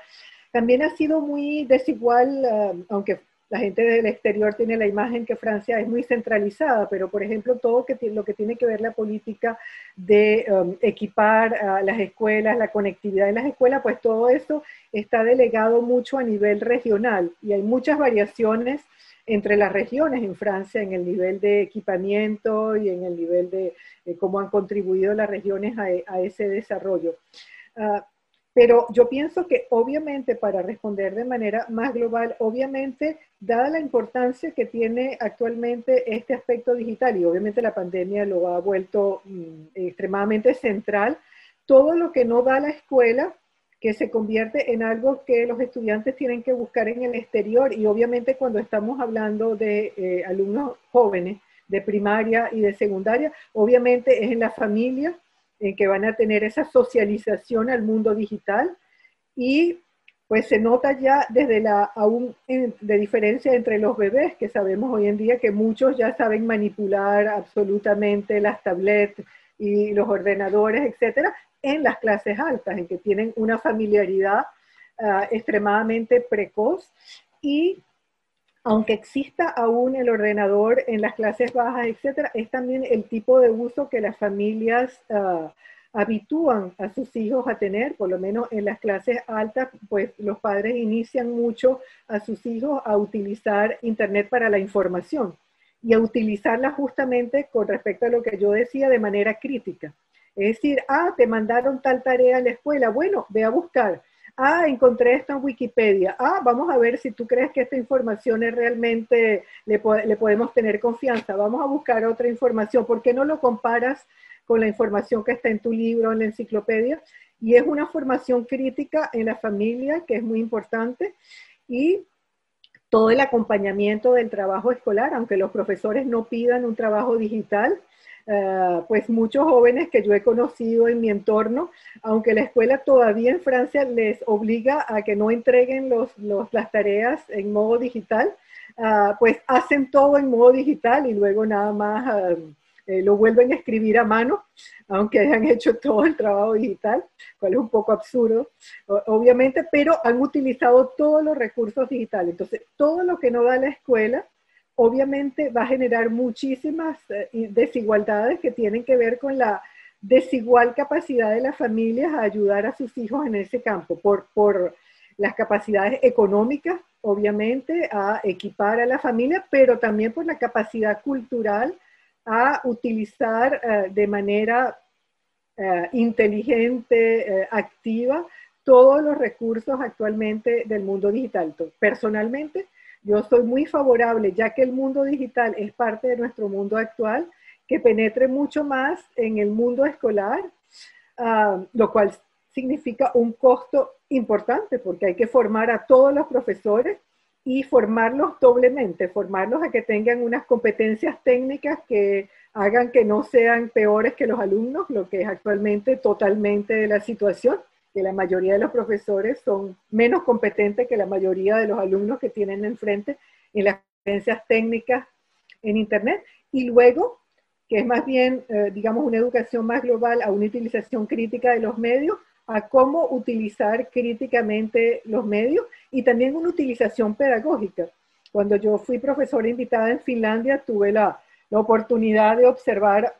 S2: También ha sido muy desigual, ah, aunque la gente del exterior tiene la imagen que Francia es muy centralizada, pero por ejemplo todo lo que tiene que ver la política de um, equipar a las escuelas, la conectividad en las escuelas, pues todo eso está delegado mucho a nivel regional y hay muchas variaciones entre las regiones en Francia en el nivel de equipamiento y en el nivel de, cómo han contribuido las regiones a, ese desarrollo. Ah, pero yo pienso que obviamente para responder de manera más global, obviamente, dada la importancia que tiene actualmente este aspecto digital y obviamente la pandemia lo ha vuelto mm, extremadamente central, todo lo que no da la escuela, que se convierte en algo que los estudiantes tienen que buscar en el exterior y obviamente cuando estamos hablando de eh, alumnos jóvenes de primaria y de secundaria, obviamente es en la familia en que van a tener esa socialización al mundo digital y pues se nota ya desde la aún de diferencia entre los bebés, que sabemos hoy en día que muchos ya saben manipular absolutamente las tablets y los ordenadores, etcétera, en las clases altas, en que tienen una familiaridad ah, extremadamente precoz y aunque exista aún el ordenador en las clases bajas, etcétera, es también el tipo de uso que las familias ah, habitúan a sus hijos a tener, por lo menos en las clases altas, pues los padres inician mucho a sus hijos a utilizar Internet para la información. y a utilizarla justamente con respecto a lo que yo decía de manera crítica. Es decir, ah, te mandaron tal tarea en la escuela, bueno, ve a buscar. Ah, encontré esto en Wikipedia. Ah, vamos a ver si tú crees que esta información es realmente, le, podemos tener confianza. Vamos a buscar otra información. ¿Por qué no lo comparas con la información que está en tu libro, en la enciclopedia? Y es una formación crítica en la familia que es muy importante. Y todo el acompañamiento del trabajo escolar, aunque los profesores no pidan un trabajo digital, eh, pues muchos jóvenes que yo he conocido en mi entorno, aunque la escuela todavía en Francia les obliga a que no entreguen los, las tareas en modo digital, ah, pues hacen todo en modo digital y luego nada más ah, eh, lo vuelven a escribir a mano, aunque hayan hecho todo el trabajo digital, cual es un poco absurdo, obviamente, pero han utilizado todos los recursos digitales. Entonces, todo lo que no da la escuela, obviamente va a generar muchísimas eh, desigualdades que tienen que ver con la desigual capacidad de las familias a ayudar a sus hijos en ese campo, por, por las capacidades económicas, obviamente, a equipar a la familia, pero también por la capacidad cultural a utilizar eh, de manera eh, inteligente, activa, todos los recursos actualmente del mundo digital. Personalmente, yo soy muy favorable, ya que el mundo digital es parte de nuestro mundo actual, que penetre mucho más en el mundo escolar, ah, lo cual significa un costo importante porque hay que formar a todos los profesores y formarlos doblemente, formarlos a que tengan unas competencias técnicas que hagan que no sean peores que los alumnos, lo que es actualmente totalmente la situación que la mayoría de los profesores son menos competentes que la mayoría de los alumnos que tienen enfrente en las competencias técnicas en Internet. Y luego, que es más bien, eh, digamos, una educación más global a una utilización crítica de los medios, a cómo utilizar críticamente los medios y también una utilización pedagógica. Cuando yo fui profesora invitada en Finlandia, tuve la, la oportunidad de observar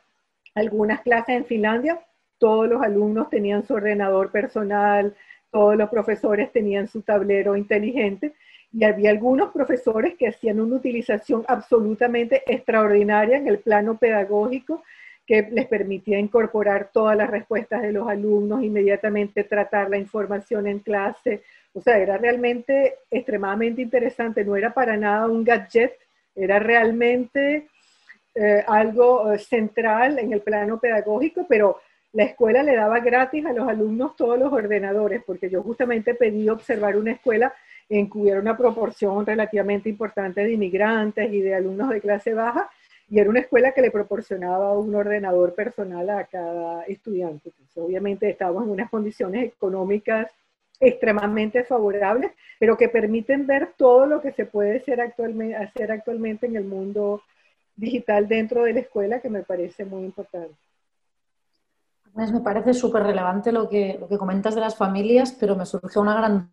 S2: algunas clases en Finlandia todos los alumnos tenían su ordenador personal, todos los profesores tenían su tablero inteligente y había algunos profesores que hacían una utilización absolutamente extraordinaria en el plano pedagógico que les permitía incorporar todas las respuestas de los alumnos, inmediatamente tratar la información en clase. O sea, era realmente extremadamente interesante, no era para nada un gadget, era realmente eh, algo eh, central en el plano pedagógico, pero la escuela le daba gratis a los alumnos todos los ordenadores, porque yo justamente pedí observar una escuela en que hubiera una proporción relativamente importante de inmigrantes y de alumnos de clase baja, y era una escuela que le proporcionaba un ordenador personal a cada estudiante. obviamente estábamos en unas condiciones económicas extremadamente favorables, pero que permiten ver todo lo que se puede hacer actualmente en el mundo digital dentro de la escuela, que me parece muy importante.
S3: Me parece súper relevante lo que, lo que comentas de las familias, pero me surge una gran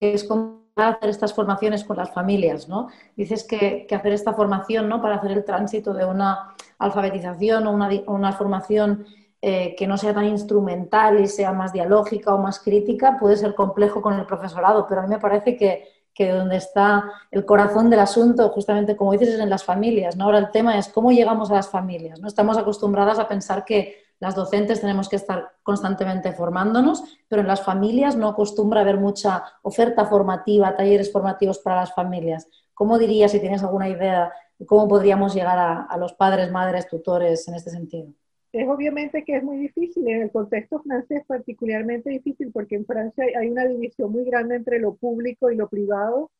S3: que es cómo hacer estas formaciones con las familias, ¿no? Dices que, hacer esta formación, ¿no? Para hacer el tránsito de una alfabetización o una, una formación eh, que no sea tan instrumental y sea más dialógica o más crítica puede ser complejo con el profesorado, pero a mí me parece que, que donde está el corazón del asunto, justamente como dices, es en las familias, ¿no? Ahora el tema es cómo llegamos a las familias, ¿no? Estamos acostumbradas a pensar que las docentes tenemos que estar constantemente formándonos, pero en las familias no acostumbra haber mucha oferta formativa, talleres formativos para las familias. ¿Cómo dirías, si tienes alguna idea, de cómo podríamos llegar a, los padres, madres, tutores en este sentido?
S2: Es obviamente que es muy difícil, en el contexto francés particularmente difícil, porque en Francia hay una división muy grande entre lo público y lo privado,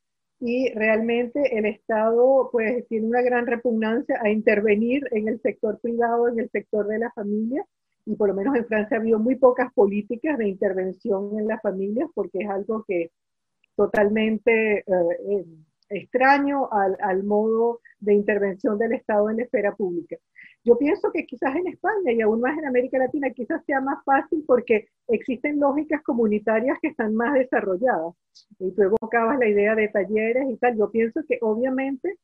S2: y realmente el Estado pues tiene una gran repugnancia a intervenir en el sector privado, en el sector de la familia, y por lo menos en Francia ha habido muy pocas políticas de intervención en las familias porque es algo que totalmente eh, extraño al, modo de intervención del Estado en la esfera pública. Yo pienso que quizás en España y aún más en América Latina quizás sea más fácil porque existen lógicas comunitarias que están más desarrolladas. Y tú evocabas la idea de talleres y tal. Yo pienso que obviamente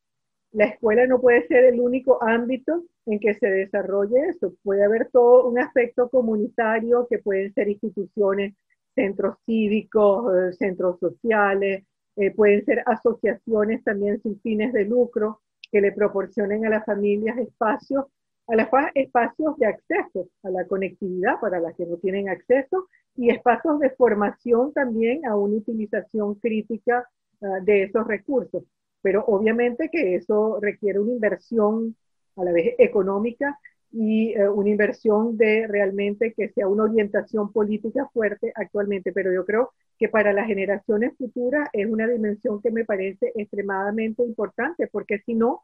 S2: la escuela no puede ser el único ámbito en que se desarrolle eso. Puede haber todo un aspecto comunitario que pueden ser instituciones, centros cívicos, eh, centros sociales, eh, pueden ser asociaciones también sin fines de lucro que le proporcionen a las familias espacios, a las espacios de acceso a la conectividad para las que no tienen acceso y espacios de formación también a una utilización crítica ah, de esos recursos. Pero obviamente que eso requiere una inversión a la vez económica y eh, una inversión de realmente que sea una orientación política fuerte actualmente. Pero yo creo que para las generaciones futuras es una dimensión que me parece extremadamente importante, porque si no,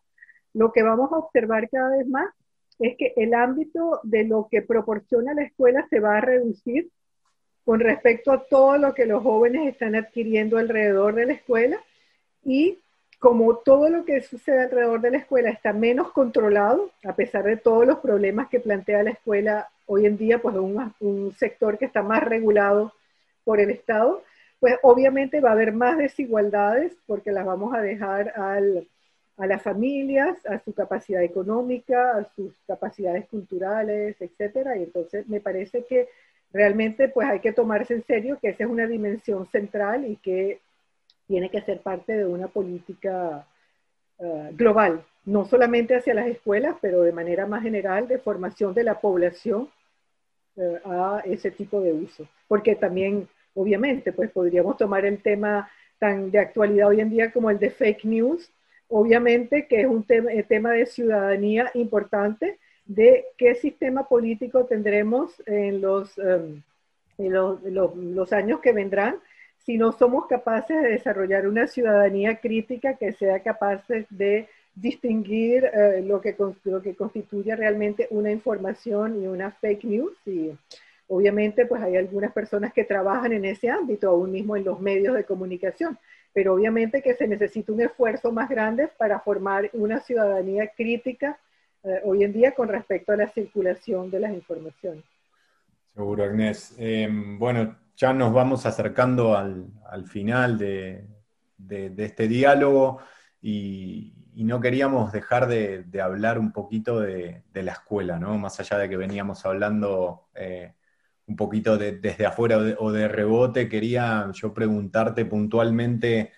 S2: lo que vamos a observar cada vez más es que el ámbito de lo que proporciona la escuela se va a reducir con respecto a todo lo que los jóvenes están adquiriendo alrededor de la escuela y como todo lo que sucede alrededor de la escuela está menos controlado, a pesar de todos los problemas que plantea la escuela hoy en día, pues un, un sector que está más regulado por el Estado, pues obviamente va a haber más desigualdades porque las vamos a dejar a las familias, a su capacidad económica, a sus capacidades culturales, etcétera. Y entonces me parece que realmente pues hay que tomarse en serio que esa es una dimensión central y que tiene que ser parte de una política eh, global, no solamente hacia las escuelas, pero de manera más general de formación de la población eh, a ese tipo de uso. Porque también, obviamente, pues podríamos tomar el tema tan de actualidad hoy en día como el de fake news, obviamente que es un eh, tema, de ciudadanía importante, de qué sistema político tendremos en los, em, los años que vendrán si no somos capaces de desarrollar una ciudadanía crítica que sea capaz de distinguir eh, lo, que, lo que constituye realmente una información y una fake news. Y obviamente pues hay algunas personas que trabajan en ese ámbito, aún mismo en los medios de comunicación, pero obviamente que se necesita un esfuerzo más grande para formar una ciudadanía crítica eh, hoy en día con respecto a la circulación de las informaciones.
S4: Seguro, Agnés. Em, bueno, ya nos vamos acercando al, final de, este diálogo y, no queríamos dejar de, hablar un poquito de, la escuela, ¿no? Más allá de que veníamos hablando eh, un poquito desde afuera o de, rebote, quería yo preguntarte puntualmente,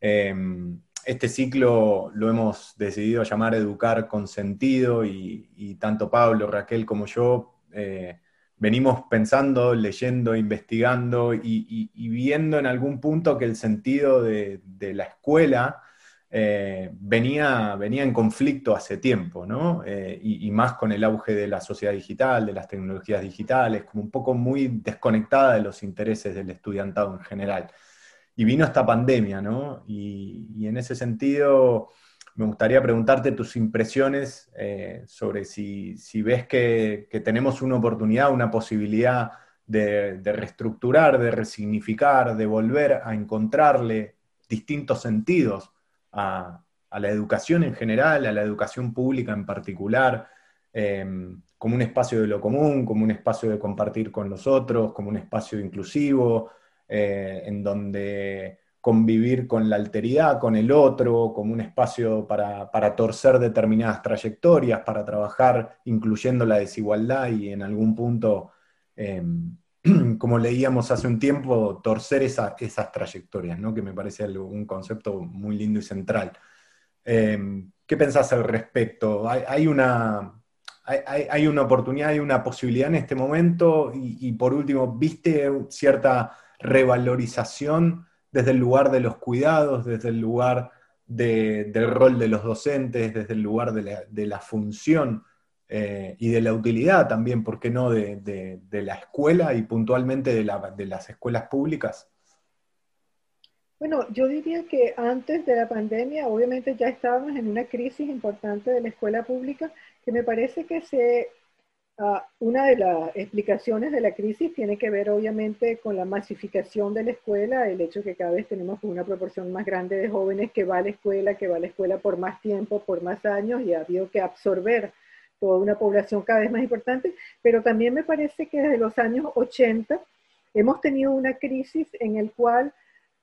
S4: em, este ciclo lo hemos decidido llamar Educar con Sentido y, tanto Pablo, Raquel como yo eh, venimos pensando, leyendo, investigando y, viendo en algún punto que el sentido de, la escuela eh, venía, venía en conflicto hace tiempo, ¿no? Eh, y, más con el auge de la sociedad digital, de las tecnologías digitales, como un poco muy desconectada de los intereses del estudiantado en general. Y vino esta pandemia, ¿no? y en ese sentido me gustaría preguntarte tus impresiones eh, sobre si, ves que, tenemos una oportunidad, una posibilidad de, reestructurar, de resignificar, de volver a encontrarle distintos sentidos a, la educación en general, a la educación pública en particular, em, como un espacio de lo común, como un espacio de compartir con los otros, como un espacio inclusivo, eh, en donde convivir con la alteridad, con el otro, como un espacio para, torcer determinadas trayectorias, para trabajar incluyendo la desigualdad y en algún punto, em, como leíamos hace un tiempo, torcer esas trayectorias, ¿no? que me parece un concepto muy lindo y central. Em, ¿Qué pensás al respecto? ¿Hay, una, hay, una oportunidad, hay una posibilidad en este momento? y por último, ¿viste cierta revalorización? Desde el lugar de los cuidados, desde el lugar del rol de los docentes, desde el lugar de la, función eh, y de la utilidad también, ¿por qué no?, de, la escuela y puntualmente de, las escuelas públicas.
S2: Bueno, yo diría que antes de la pandemia, obviamente ya estábamos en una crisis importante de la escuela pública, que me parece que se Ah, una de las explicaciones de la crisis tiene que ver obviamente con la masificación de la escuela, el hecho que cada vez tenemos una proporción más grande de jóvenes que va a la escuela, que va a la escuela por más tiempo, por más años y ha habido que absorber toda una población cada vez más importante, pero también me parece que desde los años 80 hemos tenido una crisis en el cual,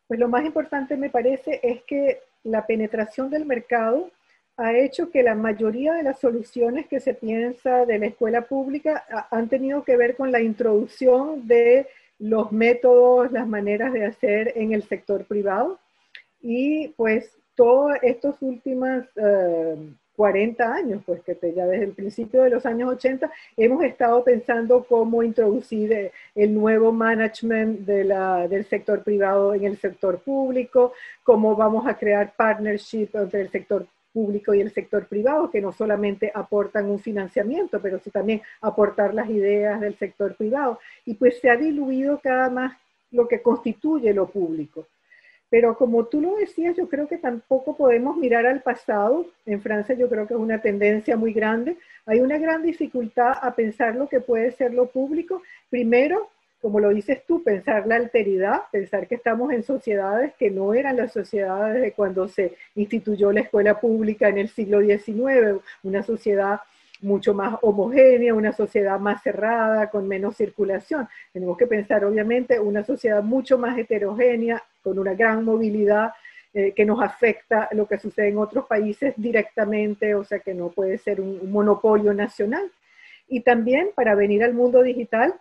S2: pues lo más importante me parece es que la penetración del mercado ha hecho que la mayoría de las soluciones que se piensa de la escuela pública han tenido que ver con la introducción de los métodos, las maneras de hacer en el sector privado. Y pues todos estos últimos 40 años, pues que ya desde el principio de los años 80 hemos estado pensando cómo introducir el nuevo management de la, del sector privado en el sector público, cómo vamos a crear partnership entre el sector público y el sector privado, que no solamente aportan un financiamiento, pero sí también aportar las ideas del sector privado. Y pues se ha diluido cada más lo que constituye lo público. Pero como tú lo decías, yo creo que tampoco podemos mirar al pasado. En Francia yo creo que es una tendencia muy grande. Hay una gran dificultad a pensar lo que puede ser lo público. Primero, como lo dices tú, pensar la alteridad, pensar que estamos en sociedades que no eran las sociedades de cuando se instituyó la escuela pública en el siglo XIX, una sociedad mucho más homogénea, una sociedad más cerrada, con menos circulación. Tenemos que pensar, obviamente, una sociedad mucho más heterogénea, con una gran movilidad eh, que nos afecta lo que sucede en otros países directamente, o sea que no puede ser un monopolio nacional. Y también para venir al mundo digital,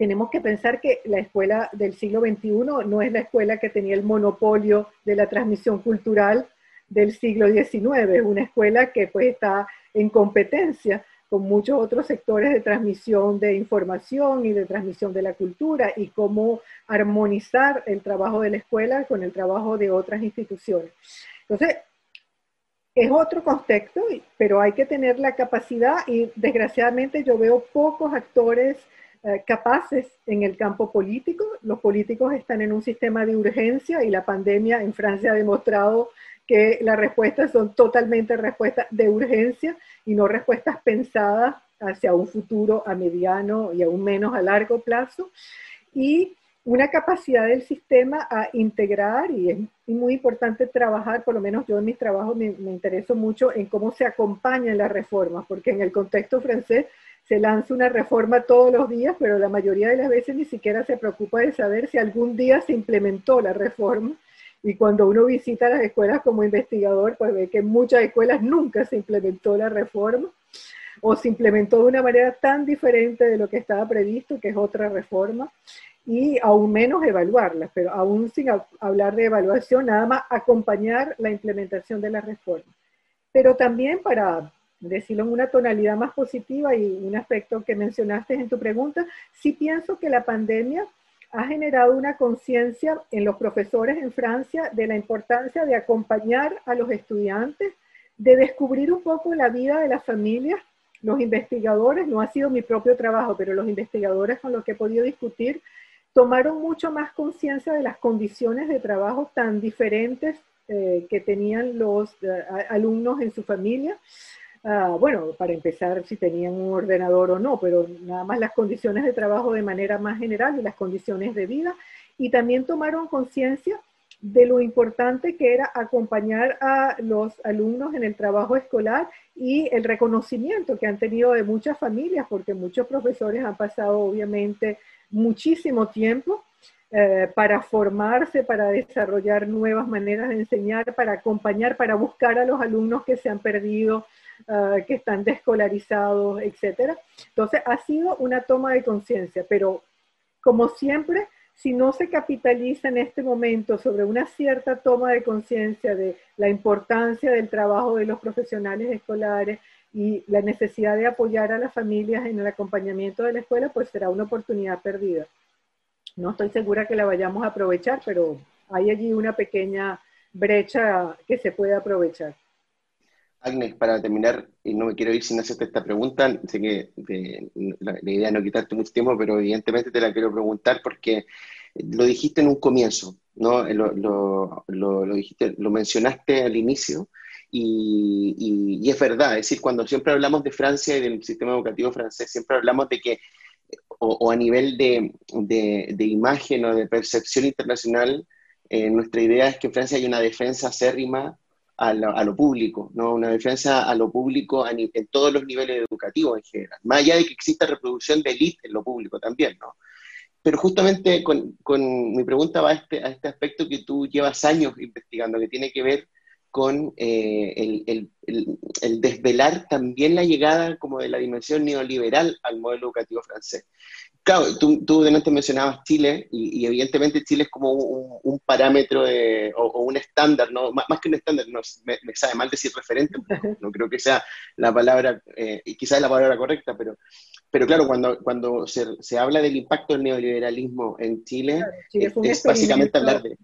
S2: tenemos que pensar que la escuela del siglo XXI no es la escuela que tenía el monopolio de la transmisión cultural del siglo XIX, es una escuela que pues está en competencia con muchos otros sectores de transmisión de información y de transmisión de la cultura y cómo armonizar el trabajo de la escuela con el trabajo de otras instituciones. Entonces, es otro contexto, pero hay que tener la capacidad y desgraciadamente yo veo pocos actores eh, capaces en el campo político. Los políticos están en un sistema de urgencia y la pandemia en Francia ha demostrado que las respuestas son totalmente respuestas de urgencia y no respuestas pensadas hacia un futuro a mediano y aún menos a largo plazo. Y una capacidad del sistema a integrar, y es muy importante trabajar, por lo menos yo en mis trabajos me, me intereso mucho en cómo se acompañan las reformas, porque en el contexto francés se lanza una reforma todos los días, pero la mayoría de las veces ni siquiera se preocupa de saber si algún día se implementó la reforma. Y cuando uno visita las escuelas como investigador, pues ve que en muchas escuelas nunca se implementó la reforma o se implementó de una manera tan diferente de lo que estaba previsto, que es otra reforma, y aún menos evaluarlas, pero aún sin hablar de evaluación, nada más acompañar la implementación de la reforma. Pero también para decirlo en una tonalidad más positiva y un aspecto que mencionaste en tu pregunta, sí pienso que la pandemia ha generado una conciencia en los profesores en Francia de la importancia de acompañar a los estudiantes, de descubrir un poco la vida de las familias. Los investigadores, no ha sido mi propio trabajo, pero los investigadores con los que he podido discutir, tomaron mucho más conciencia de las condiciones de trabajo tan diferentes eh, que tenían los eh, alumnos en su familia. Ah, bueno, para empezar, si tenían un ordenador o no, pero nada más las condiciones de trabajo de manera más general y las condiciones de vida. Y también tomaron conciencia de lo importante que era acompañar a los alumnos en el trabajo escolar y el reconocimiento que han tenido de muchas familias, porque muchos profesores han pasado obviamente muchísimo tiempo eh, para formarse, para desarrollar nuevas maneras de enseñar, para acompañar, para buscar a los alumnos que se han perdido, Ah, que están descolarizados, etcétera. Entonces, ha sido una toma de conciencia, pero como siempre, si no se capitaliza en este momento sobre una cierta toma de conciencia de la importancia del trabajo de los profesionales escolares y la necesidad de apoyar a las familias en el acompañamiento de la escuela, pues será una oportunidad perdida. No estoy segura que la vayamos a aprovechar, pero hay allí una pequeña brecha que se puede aprovechar.
S1: Agnes, para terminar, y no me quiero ir sin hacerte esta pregunta, sé que la, idea es no quitarte mucho tiempo, pero evidentemente te la quiero preguntar porque lo dijiste en un comienzo, ¿no? Lo, lo, dijiste, lo mencionaste al inicio, y, es verdad, es decir, cuando siempre hablamos de Francia y del sistema educativo francés, siempre hablamos de que, o, a nivel de, de, imagen o de percepción internacional, eh, nuestra idea es que en Francia hay una defensa acérrima a lo, público, ¿no? una defensa a lo público en todos los niveles educativos en general, más allá de que exista reproducción de élite en lo público también, ¿no? Pero justamente con, mi pregunta va a este, a este aspecto que tú llevas años investigando, que tiene que ver con el, el, desvelar también la llegada como de la dimensión neoliberal al modelo educativo francés. Claro, tú, tú delante mencionabas Chile y, evidentemente Chile es como un, parámetro o, un estándar, ¿no? más, que un estándar, no, me, sabe mal decir referente, no creo que sea la palabra, eh, quizás la palabra correcta, pero, pero claro, cuando, cuando se, se habla del impacto del neoliberalismo en Chile, es, básicamente hablar de...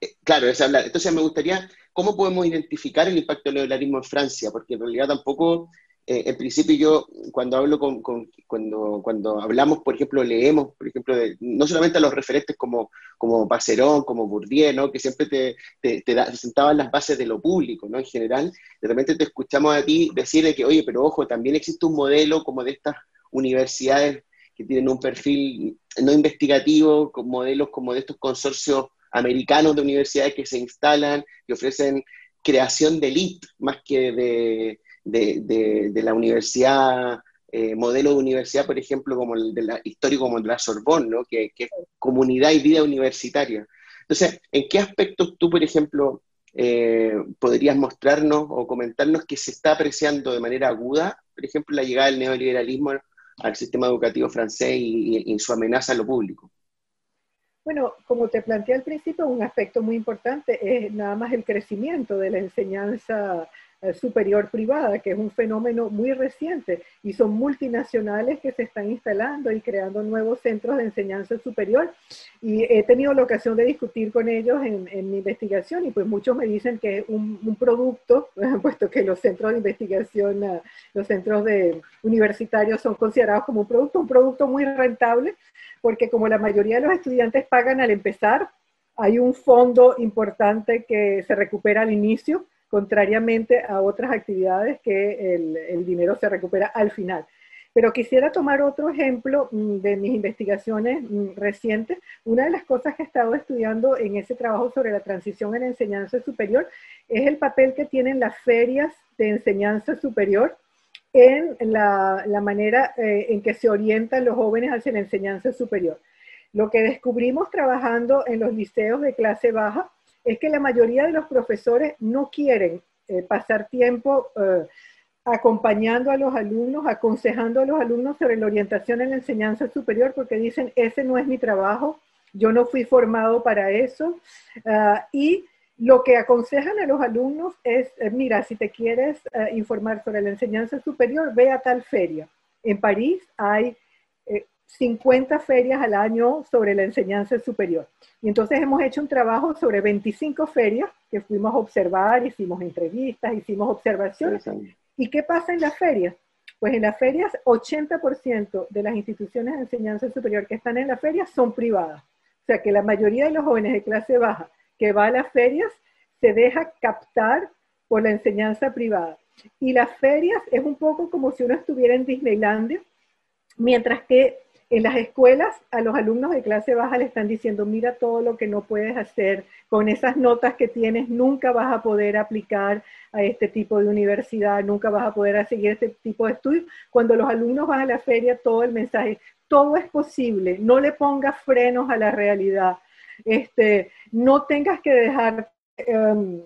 S1: Eh, claro, es hablar. Entonces me gustaría, ¿cómo podemos identificar el impacto del neoliberalismo en Francia? Porque en realidad tampoco eh, en principio yo cuando hablo con, cuando, cuando hablamos, por ejemplo, leemos, por ejemplo, no solamente a los referentes como, como Pacerón, como Bourdieu, ¿no? que siempre te, te, te, sentaban las bases de lo público, ¿no? En general, de repente te escuchamos a ti decirle que, oye, pero ojo, también existe un modelo como de estas universidades que tienen un perfil no investigativo, con modelos como de estos consorcios americanos de universidades que se instalan, que ofrecen creación de elite más que de de, la universidad, eh, modelo de universidad, por ejemplo, como el la, histórico como el de la Sorbonne, ¿no? que, es comunidad y vida universitaria. Entonces, ¿en qué aspectos tú, por ejemplo, eh, podrías mostrarnos o comentarnos que se está apreciando de manera aguda, por ejemplo, la llegada del neoliberalismo al sistema educativo francés y, y su amenaza a lo público?
S2: Bueno, como te planteé al principio, un aspecto muy importante es nada más el crecimiento de la enseñanza superior privada, que es un fenómeno muy reciente y son multinacionales que se están instalando y creando nuevos centros de enseñanza superior. Y he tenido la ocasión de discutir con ellos en, mi investigación y pues muchos me dicen que es un, producto, puesto que los centros de investigación, eh, los centros universitarios son considerados como un producto, un producto muy rentable, porque como la mayoría de los estudiantes pagan al empezar, hay un fondo importante que se recupera al inicio contrariamente a otras actividades que el, dinero se recupera al final. Pero quisiera tomar otro ejemplo mm, de mis investigaciones mm, recientes. Una de las cosas que he estado estudiando en ese trabajo sobre la transición en la enseñanza superior es el papel que tienen las ferias de enseñanza superior en la, manera eh, en que se orientan los jóvenes hacia la enseñanza superior. Lo que descubrimos trabajando en los liceos de clase baja es que la mayoría de los profesores no quieren eh, pasar tiempo eh, acompañando a los alumnos, aconsejando a los alumnos sobre la orientación en la enseñanza superior, porque dicen, ese no es mi trabajo, yo no fui formado para eso. Ah, y lo que aconsejan a los alumnos es, eh, mira, si te quieres informar sobre la enseñanza superior, ve a tal feria. En París hay 50 ferias al año sobre la enseñanza superior. Y entonces hemos hecho un trabajo sobre 25 ferias que fuimos a observar, hicimos entrevistas, hicimos observaciones. ¿Y qué pasa en las ferias? Pues en las ferias 80% de las instituciones de enseñanza superior que están en las ferias son privadas. O sea que la mayoría de los jóvenes de clase baja que va a las ferias se deja captar por la enseñanza privada. Y las ferias es un poco como si uno estuviera en Disneylandia, mientras que en las escuelas a los alumnos de clase baja le están diciendo, mira todo lo que no puedes hacer, con esas notas que tienes nunca vas a poder aplicar a este tipo de universidad, nunca vas a poder seguir este tipo de estudios. Cuando los alumnos van a la feria, todo el mensaje, todo es posible, no le pongas frenos a la realidad, este, no tengas que dejar... Em,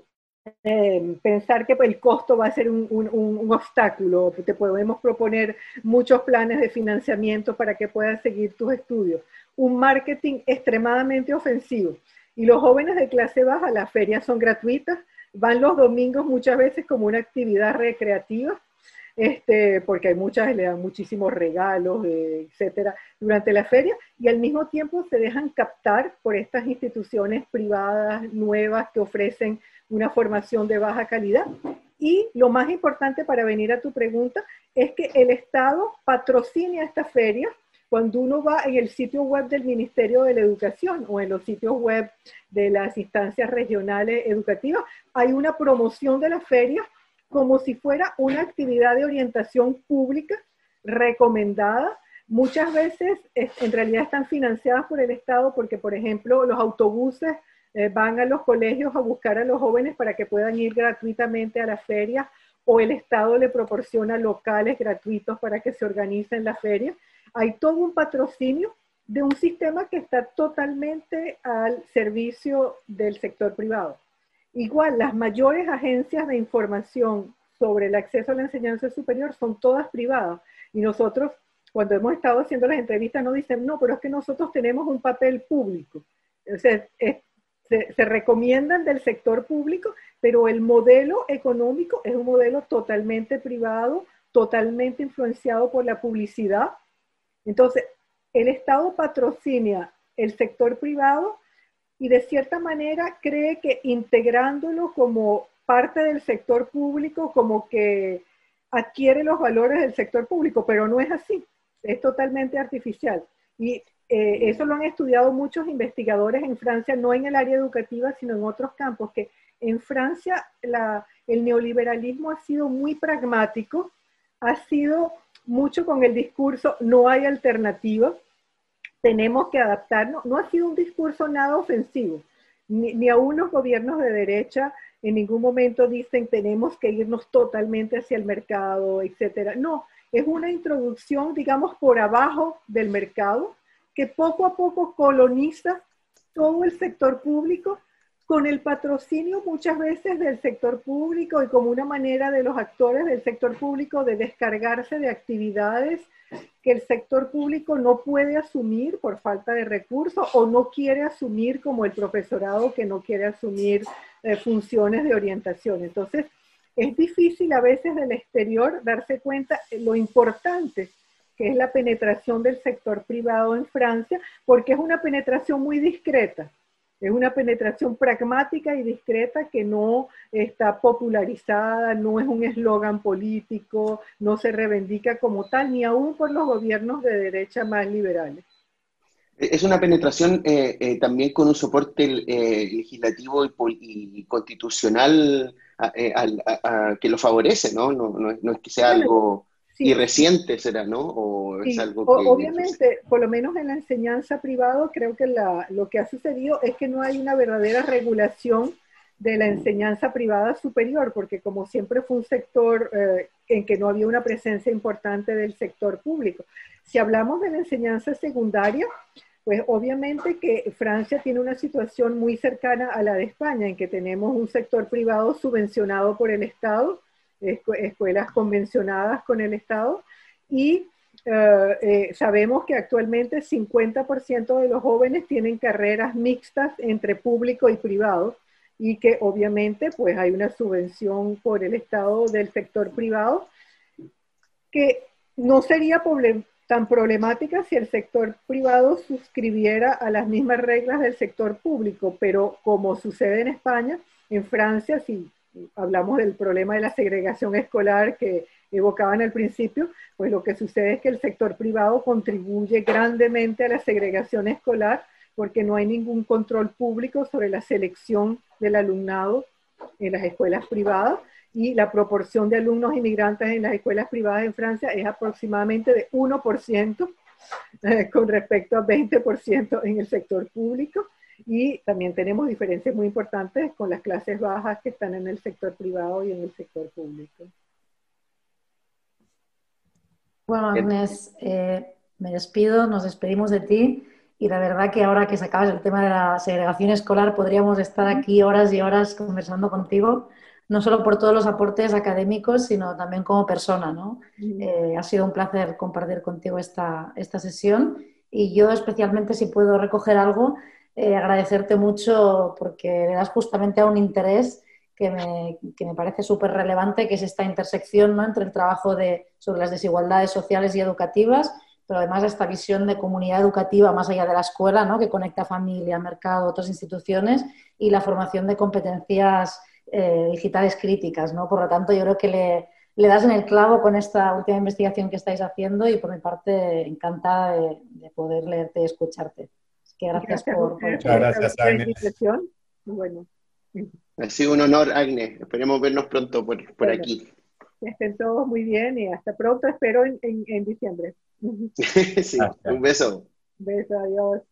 S2: Em, pensar que el costo va a ser un, un, obstáculo. Te podemos proponer muchos planes de financiamiento para que puedas seguir tus estudios. Un marketing extremadamente ofensivo. Y los jóvenes de clase baja, las ferias son gratuitas, van los domingos muchas veces como una actividad recreativa, este, porque hay muchas, le dan muchísimos regalos, eh, etcétera, durante la feria, y al mismo tiempo se dejan captar por estas instituciones privadas nuevas que ofrecen una formación de baja calidad. Y lo más importante para venir a tu pregunta es que el Estado patrocina esta feria cuando uno va en el sitio web del Ministerio de la Educación o en los sitios web de las instancias regionales educativas, hay una promoción de la feria como si fuera una actividad de orientación pública recomendada. Muchas veces en realidad están financiadas por el Estado porque, por ejemplo, los autobuses eh, van a los colegios a buscar a los jóvenes para que puedan ir gratuitamente a las ferias o el Estado le proporciona locales gratuitos para que se organicen las ferias. Hay todo un patrocinio de un sistema que está totalmente al servicio del sector privado. igual las mayores agencias de información sobre el acceso a la enseñanza superior son todas privadas. Y nosotros, cuando hemos estado haciendo las entrevistas, nos dicen, no, pero es que nosotros tenemos un papel público. O sea, se, recomiendan del sector público, pero el modelo económico es un modelo totalmente privado, totalmente influenciado por la publicidad. Entonces, el Estado patrocina el sector privado y de cierta manera cree que integrándolo como parte del sector público, como que adquiere los valores del sector público, pero no es así, es totalmente artificial. Y eh, eso lo han estudiado muchos investigadores en Francia, no en el área educativa, sino en otros campos, que en Francia el neoliberalismo ha sido muy pragmático, ha sido mucho con el discurso no hay alternativa, tenemos que adaptarnos, no ha sido un discurso nada ofensivo, ni, ni a gobiernos de derecha en ningún momento dicen tenemos que irnos totalmente hacia el mercado, etcétera. No, es una introducción, digamos, por abajo del mercado que poco a poco coloniza todo el sector público con el patrocinio muchas veces del sector público y como una manera de los actores del sector público de descargarse de actividades que el sector público no puede asumir por falta de recursos o no quiere asumir como el profesorado que no quiere asumir eh, funciones de orientación. Entonces, es difícil a veces del exterior darse cuenta lo importante que es la penetración del sector privado en Francia, porque es una penetración muy discreta. Es una penetración pragmática y discreta que no está popularizada, no es un eslogan político, no se reivindica como tal, ni aún por los gobiernos de derecha más liberales.
S1: Es una penetración eh, eh, también con un soporte eh, legislativo y, constitucional que lo favorece, ¿no? No, no es que sea algo y reciente será, ¿no?
S2: O es algo que, obviamente, por lo menos en la enseñanza privada, creo que la, lo que ha sucedido es que no hay una verdadera regulación de la enseñanza privada superior, porque como siempre fue un sector eh, en que no había una presencia importante del sector público. Si hablamos de la enseñanza secundaria, pues obviamente que Francia tiene una situación muy cercana a la de España, en que tenemos un sector privado subvencionado por el Estado, escuelas convencionadas con el Estado y eh, eh, sabemos que actualmente 50% de los jóvenes tienen carreras mixtas entre público y privado y que obviamente pues hay una subvención por el Estado del sector privado que no sería tan problemática si el sector privado suscribiera a las mismas reglas del sector público, pero como sucede en España, en Francia, si hablamos del problema de la segregación escolar que evocaban al principio, pues lo que sucede es que el sector privado contribuye grandemente a la segregación escolar porque no hay ningún control público sobre la selección del alumnado en las escuelas privadas y la proporción de alumnos inmigrantes en las escuelas privadas en Francia es aproximadamente de 1% eh, con respecto a 20% en el sector público y también tenemos diferencias muy importantes con las clases bajas que están en el sector privado y en el sector público.
S3: Bueno, Agnes, eh, me despido, nos despedimos de ti y la verdad que ahora que sacabas el tema de la segregación escolar podríamos estar aquí horas y horas conversando contigo, no solo por todos los aportes académicos, sino también como persona, ¿no? Eh, ha sido un placer compartir contigo esta, esta sesión y yo especialmente si puedo recoger algo, eh, agradecerte mucho porque le das justamente a un interés que me, que me parece súper relevante, que es esta intersección ¿no? entre el trabajo de, sobre las desigualdades sociales y educativas, pero además esta visión de comunidad educativa más allá de la escuela, ¿no? que conecta familia, mercado, otras instituciones, y la formación de competencias eh, digitales críticas. ¿no? Por lo tanto, yo creo que le, le, das en el clavo con esta última investigación que estáis haciendo y por mi parte encantada de, de poder leerte y escucharte gracias, por,
S1: Muchas gracias, Agnes. Bueno. Ha sido un honor, Agnes. Esperemos vernos pronto por, por aquí.
S2: Que estén todos muy bien y hasta pronto, espero en, en, en diciembre.
S1: sí, un beso.
S2: Un beso, adiós.